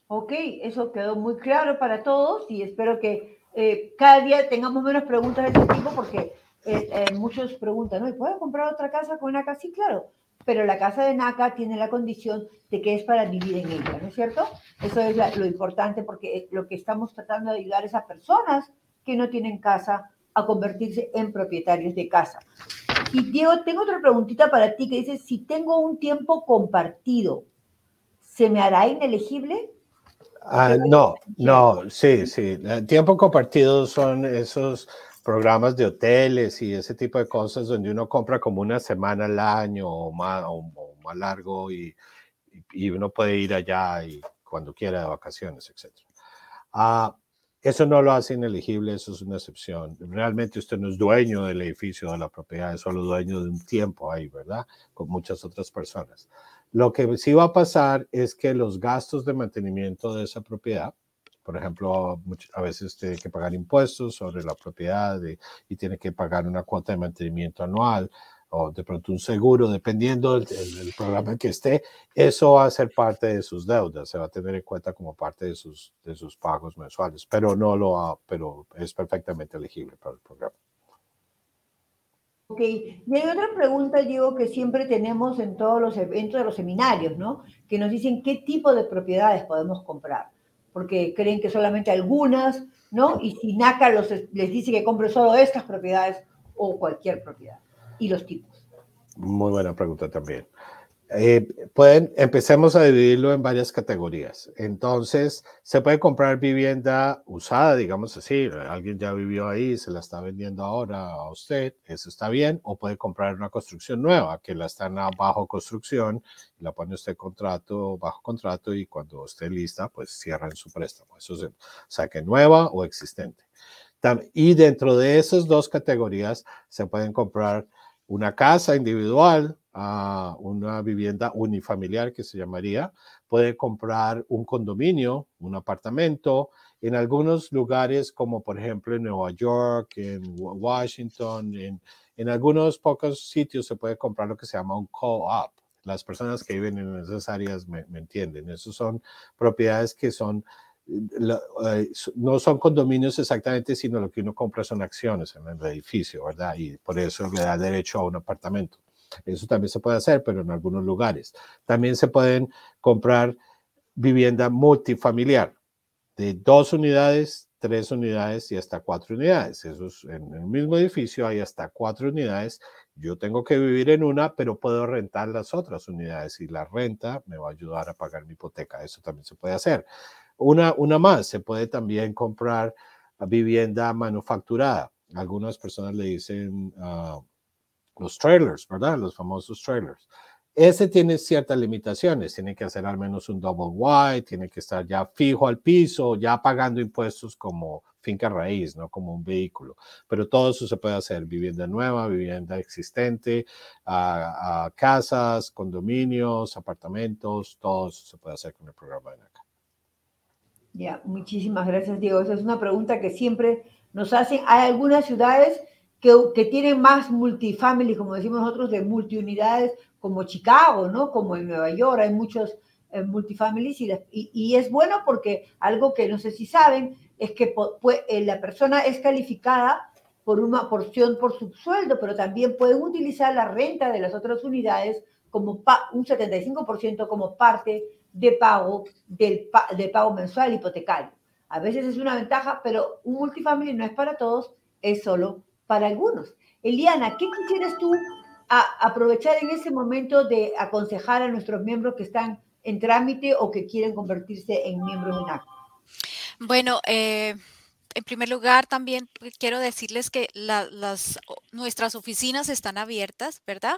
Ok, eso quedó muy claro para todos y espero que eh, cada día tengamos menos preguntas de este tipo porque eh, eh, muchos preguntan, ¿no? ¿Puedo comprar otra casa con NACA? Sí, claro, pero la casa de NACA tiene la condición de que es para vivir en ella, ¿no es cierto? Eso es lo importante porque lo que estamos tratando de ayudar es a personas que no tienen casa a convertirse en propietarios de casa. Y Diego, tengo otra preguntita para ti que dice, si tengo un tiempo compartido, ¿se me hará inelegible? Ah, no, no, sí, sí. Tiempo compartido son esos programas de hoteles y ese tipo de cosas donde uno compra como una semana al año o más, o, más largo y, y, uno puede ir allá y cuando quiera de vacaciones, etc. Ah, eso no lo hace inelegible, eso es una excepción. Realmente usted no es dueño del edificio, de la propiedad, es solo dueño de un tiempo ahí, ¿verdad? Con muchas otras personas. Lo que sí va a pasar es que los gastos de mantenimiento de esa propiedad por ejemplo, a veces tiene que pagar impuestos sobre la propiedad y tiene que pagar una cuota de mantenimiento anual o de pronto un seguro, dependiendo del, programa en que esté, eso va a ser parte de sus deudas, se va a tener en cuenta como parte de sus, de sus pagos mensuales, pero no lo ha, pero es perfectamente elegible para el programa. Ok, y hay otra pregunta, Diego, que siempre tenemos en todos los eventos de los seminarios, ¿no? Que nos dicen qué tipo de propiedades podemos comprar porque creen que solamente algunas, ¿no? Y si NACA los, les dice que compre solo estas propiedades o cualquier propiedad y los tipos. Muy buena pregunta también. Eh, pueden, empecemos a dividirlo en varias categorías. Entonces, se puede comprar vivienda usada, digamos así, alguien ya vivió ahí, se la está vendiendo ahora a usted, eso está bien, o puede comprar una construcción nueva, que la están bajo construcción, la pone usted contrato, bajo contrato, y cuando esté lista, pues cierran su préstamo. Eso se saque nueva o existente. Y dentro de esas dos categorías se pueden comprar una casa individual, a una vivienda unifamiliar que se llamaría, puede comprar un condominio, un apartamento, en algunos lugares como por ejemplo en Nueva York, en Washington, en, en algunos pocos sitios se puede comprar lo que se llama un co-op. Las personas que viven en esas áreas me, me entienden. Esas son propiedades que son eh, no son condominios exactamente, sino lo que uno compra son acciones en el edificio, ¿verdad? Y por eso le da derecho a un apartamento. Eso también se puede hacer, pero en algunos lugares. También se pueden comprar vivienda multifamiliar de dos unidades, tres unidades y hasta cuatro unidades. Eso es, en el mismo edificio hay hasta cuatro unidades. Yo tengo que vivir en una, pero puedo rentar las otras unidades y la renta me va a ayudar a pagar mi hipoteca. Eso también se puede hacer. Una, una más, se puede también comprar vivienda manufacturada. Algunas personas le dicen uh, los trailers, ¿verdad? Los famosos trailers. Ese tiene ciertas limitaciones, tiene que hacer al menos un double wide, tiene que estar ya fijo al piso, ya pagando impuestos como finca raíz, no como un vehículo. Pero todo eso se puede hacer, vivienda nueva, vivienda existente, a, casas, condominios, apartamentos, todo eso se puede hacer con el programa de NACA. Ya, muchísimas gracias, Diego. Esa es una pregunta que siempre nos hacen. Hay algunas ciudades que, tienen más multifamily, como decimos nosotros, de multiunidades, como Chicago, ¿no? Como en Nueva York, hay muchos eh, multifamilies y, y, es bueno porque algo que no sé si saben es que eh, la persona es calificada por una porción por subsueldo, pero también pueden utilizar la renta de las otras unidades como un 75% como parte de pago del, de pago mensual hipotecario. A veces es una ventaja, pero un multifamily no es para todos, es solo para algunos. Eliana, ¿qué quisieras tú aprovechar en ese momento de aconsejar a nuestros miembros que están en trámite o que quieren convertirse en miembros de NAC? Bueno, eh, en primer lugar, también quiero decirles que las, nuestras oficinas están abiertas, ¿verdad?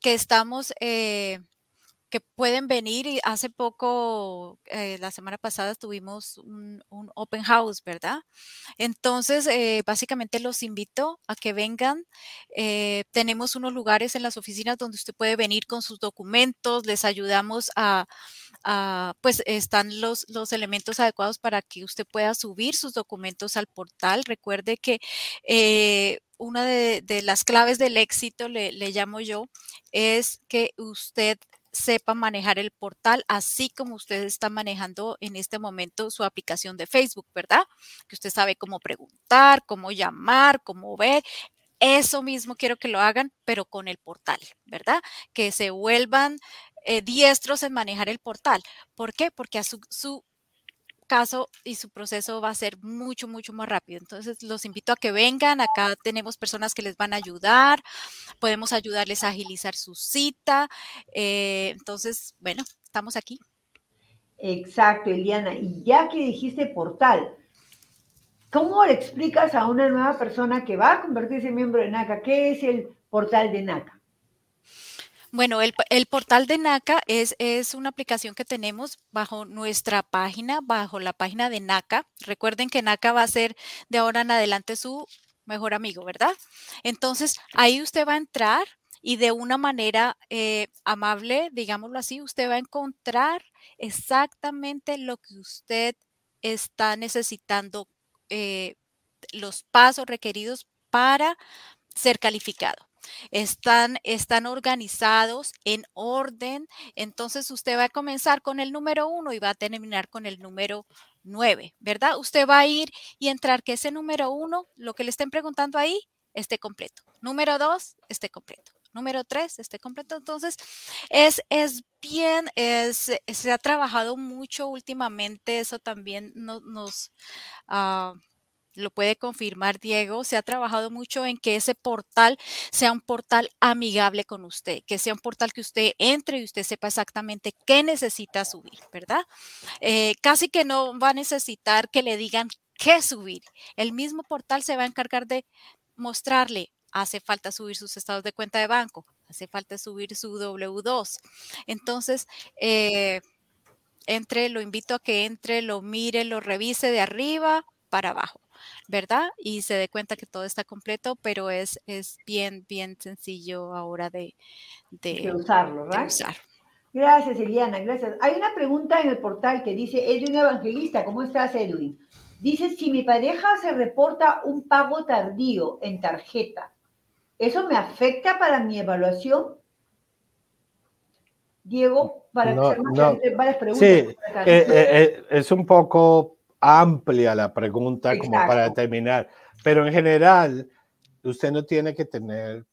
Que estamos eh, que pueden venir y hace poco, eh, la semana pasada tuvimos un, open house, ¿verdad? Entonces, eh, básicamente los invito a que vengan. Eh, tenemos unos lugares en las oficinas donde usted puede venir con sus documentos, les ayudamos a, pues están los, los elementos adecuados para que usted pueda subir sus documentos al portal. Recuerde que una de, las claves del éxito, le, le llamo yo, es que usted sepa manejar el portal, así como usted está manejando en este momento su aplicación de Facebook, ¿verdad? Que usted sabe cómo preguntar, cómo llamar, cómo ver. Eso mismo quiero que lo hagan, pero con el portal, ¿verdad? Que se vuelvan eh, diestros en manejar el portal. ¿Por qué? Porque a su, su caso y su proceso va a ser mucho, mucho más rápido. Entonces, los invito a que vengan. Acá tenemos personas que les van a ayudar. Podemos ayudarles a agilizar su cita. Eh, entonces, bueno, estamos aquí. Exacto, Eliana. Y ya que dijiste portal, ¿cómo le explicas a una nueva persona que va a convertirse en miembro de NACA qué es el portal de NACA? Bueno, el, portal de NACA es, es, una aplicación que tenemos bajo nuestra página, bajo la página de NACA. Recuerden que NACA va a ser de ahora en adelante su mejor amigo, ¿verdad? Entonces, ahí usted va a entrar y de una manera eh, amable, digámoslo así, usted va a encontrar exactamente lo que usted está necesitando, eh, los pasos requeridos para ser calificado. Están, están organizados en orden. Entonces usted va a comenzar con el número uno y va a terminar con el número nueve, ¿verdad? Usted va a ir y entrar que ese número uno, lo que le estén preguntando ahí, esté completo. Número dos, esté completo. Número tres, esté completo. Entonces, es, es bien, se ha trabajado mucho últimamente. Eso también nos, ah, lo puede confirmar Diego, se ha trabajado mucho en que ese portal sea un portal amigable con usted, que sea un portal que usted entre y usted sepa exactamente qué necesita subir, ¿verdad? Eh, casi que no va a necesitar que le digan qué subir. El mismo portal se va a encargar de mostrarle, hace falta subir sus estados de cuenta de banco, hace falta subir su W2. Entonces, eh, entre, lo invito a que entre, lo mire, lo revise de arriba para abajo. ¿Verdad? Y se dé cuenta que todo está completo, pero es, es bien, bien sencillo ahora de, de, usarlo, ¿verdad? Gracias, Eliana, gracias. Hay una pregunta en el portal que dice, Edwin Evangelista, ¿cómo estás, Edwin? Dice, si mi pareja se reporta un pago tardío en tarjeta, ¿eso me afecta para mi evaluación? Diego, para hacer varias preguntas. Sí, eh, eh, eh, es un poco amplia la pregunta como para terminar, pero en general usted no tiene que tener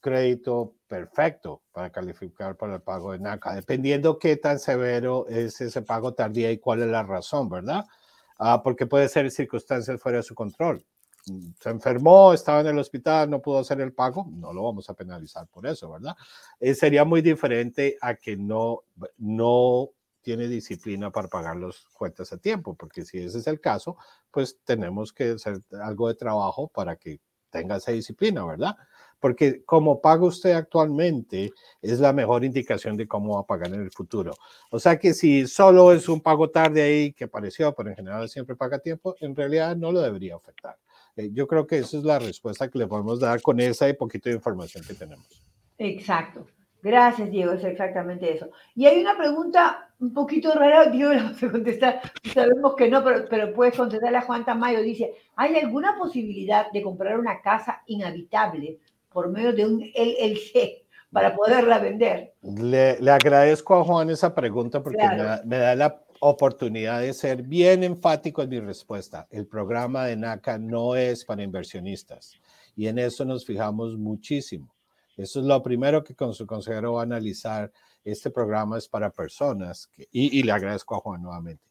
crédito perfecto para calificar para el pago de NACA, dependiendo qué tan severo es ese pago tardía y cuál es la razón, ¿verdad? Ah, porque puede ser circunstancias fuera de su control. Se enfermó, estaba en el hospital, no pudo hacer el pago, no lo vamos a penalizar por eso, ¿verdad? Eh, sería muy diferente a que no, no tiene disciplina para pagar las cuentas a tiempo, porque si ese es el caso, pues tenemos que hacer algo de trabajo para que tenga esa disciplina, ¿verdad? Porque como paga usted actualmente es la mejor indicación de cómo va a pagar en el futuro. O sea que si solo es un pago tarde ahí que apareció, pero en general siempre paga a tiempo, en realidad no lo debería afectar. Eh, yo creo que esa es la respuesta que le podemos dar con esa y poquito de información que tenemos. Exacto. Gracias, Diego, es exactamente eso. Y hay una pregunta un poquito rara, Diego la vas a contestar, sabemos que no, pero, pero puedes contestarle a Juan Tamayo. Dice, ¿hay alguna posibilidad de comprar una casa inhabitable por medio de un LLC para poderla vender? Le, le agradezco a Juan esa pregunta porque me, da, me da la oportunidad de ser bien enfático en mi respuesta. El programa de NACA no es para inversionistas y en eso nos fijamos muchísimo. Eso es lo primero que con su consejero va a analizar. Este programa es para personas, que, y, le agradezco a Juan nuevamente,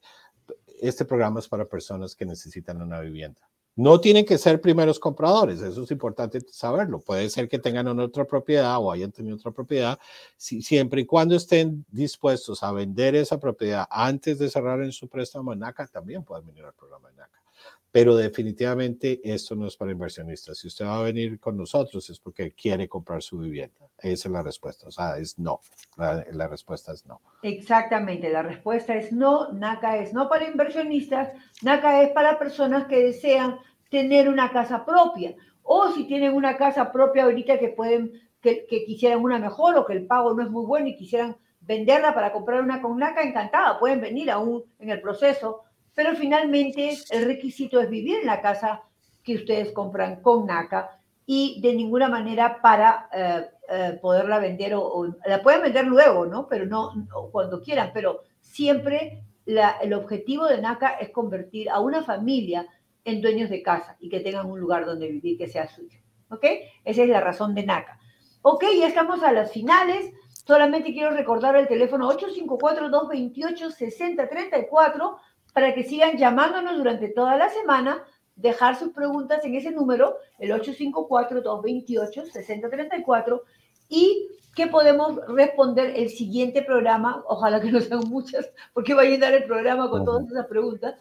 este programa es para personas que necesitan una vivienda. No tienen que ser primeros compradores, eso es importante saberlo. Puede ser que tengan una otra propiedad o hayan tenido otra propiedad, si, siempre y cuando estén dispuestos a vender esa propiedad antes de cerrar en su préstamo en NACA, también pueden venir al programa de NACA pero definitivamente esto no es para inversionistas. Si usted va a venir con nosotros es porque quiere comprar su vivienda. Esa es la respuesta, o sea, es no. La, respuesta es no. Exactamente, la respuesta es no. NACA es no para inversionistas, NACA es para personas que desean tener una casa propia o si tienen una casa propia ahorita que pueden, que, que quisieran una mejor o que el pago no es muy bueno y quisieran venderla para comprar una con NACA, encantada, pueden venir aún en el proceso pero finalmente el requisito es vivir en la casa que ustedes compran con NACA y de ninguna manera para eh, eh, poderla vender o, la pueden vender luego, ¿no? Pero no, cuando quieran, pero siempre el objetivo de NACA es convertir a una familia en dueños de casa y que tengan un lugar donde vivir que sea suyo, ¿ok? Esa es la razón de NACA. Ok, ya estamos a las finales. Solamente quiero recordar el teléfono 854-228-6034 para que sigan llamándonos durante toda la semana, dejar sus preguntas en ese número, el 854-228-6034, y que podemos responder el siguiente programa, ojalá que no sean muchas, porque va a llenar el programa con todas esas preguntas,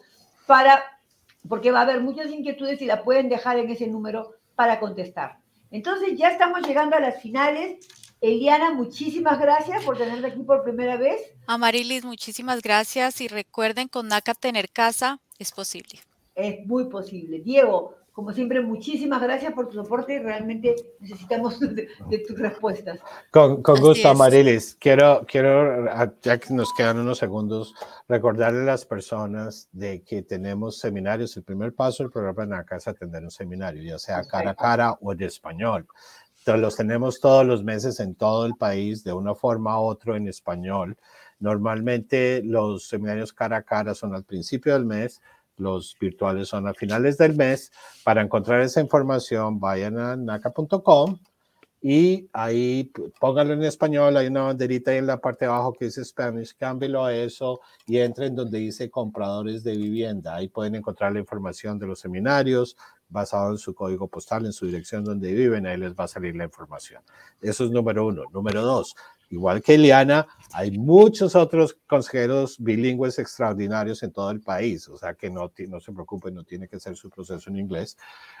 para, porque va a haber muchas inquietudes y la pueden dejar en ese número para contestar. Entonces ya estamos llegando a las finales. Eliana, muchísimas gracias por tenerte aquí por primera vez. Amarilis, muchísimas gracias y recuerden, con NACA tener casa es posible. Es muy posible. Diego, como siempre, muchísimas gracias por tu soporte. Realmente necesitamos de, tus respuestas. Con, gusto, Amarilis. Quiero, quiero, ya que nos quedan unos segundos, recordarle a las personas de que tenemos seminarios. El primer paso del programa NACA es atender un seminario, ya sea cara a cara o en español los tenemos todos los meses en todo el país, de una forma u otra en español. Normalmente los seminarios cara a cara son al principio del mes, los virtuales son a finales del mes. Para encontrar esa información, vayan a naca.com y ahí póngalo en español, hay una banderita ahí en la parte de abajo que dice Spanish, cámbielo a eso y entren donde dice compradores de vivienda. Ahí pueden encontrar la información de los seminarios basado en su código postal, en su dirección donde viven, ahí les va a salir la información. Eso es número uno. Número dos, igual que Eliana, hay muchos otros consejeros bilingües extraordinarios en todo el país, o sea que no, no se preocupen, no tiene que ser su proceso en inglés,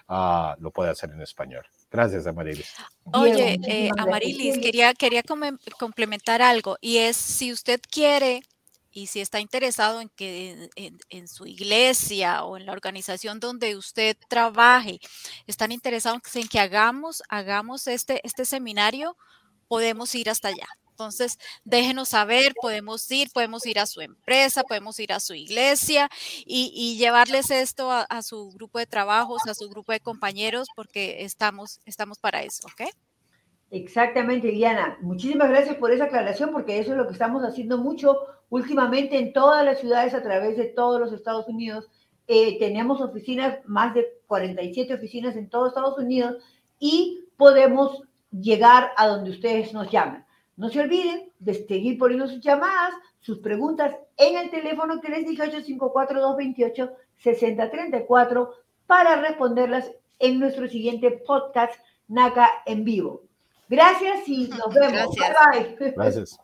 uh, lo puede hacer en español. Gracias, Amarilis. Oye, eh, Amarilis, quería, quería complementar algo, y es si usted quiere y si está interesado en que en, su iglesia o en la organización donde usted trabaje, están interesados en que hagamos, hagamos este, este seminario, podemos ir hasta allá. Entonces, déjenos saber, podemos ir, podemos ir a su empresa, podemos ir a su iglesia y, y llevarles esto a, a, su grupo de trabajos, a su grupo de compañeros, porque estamos, estamos para eso, ¿ok? Exactamente, Diana. Muchísimas gracias por esa aclaración, porque eso es lo que estamos haciendo mucho últimamente en todas las ciudades a través de todos los Estados Unidos. Eh, tenemos oficinas, más de 47 oficinas en todos Estados Unidos y podemos llegar a donde ustedes nos llaman. No se olviden de seguir poniendo sus llamadas, sus preguntas en el teléfono que les dije 854-228-6034 para responderlas en nuestro siguiente podcast NACA en vivo. Gracias y nos vemos. Gracias. Bye bye. Gracias.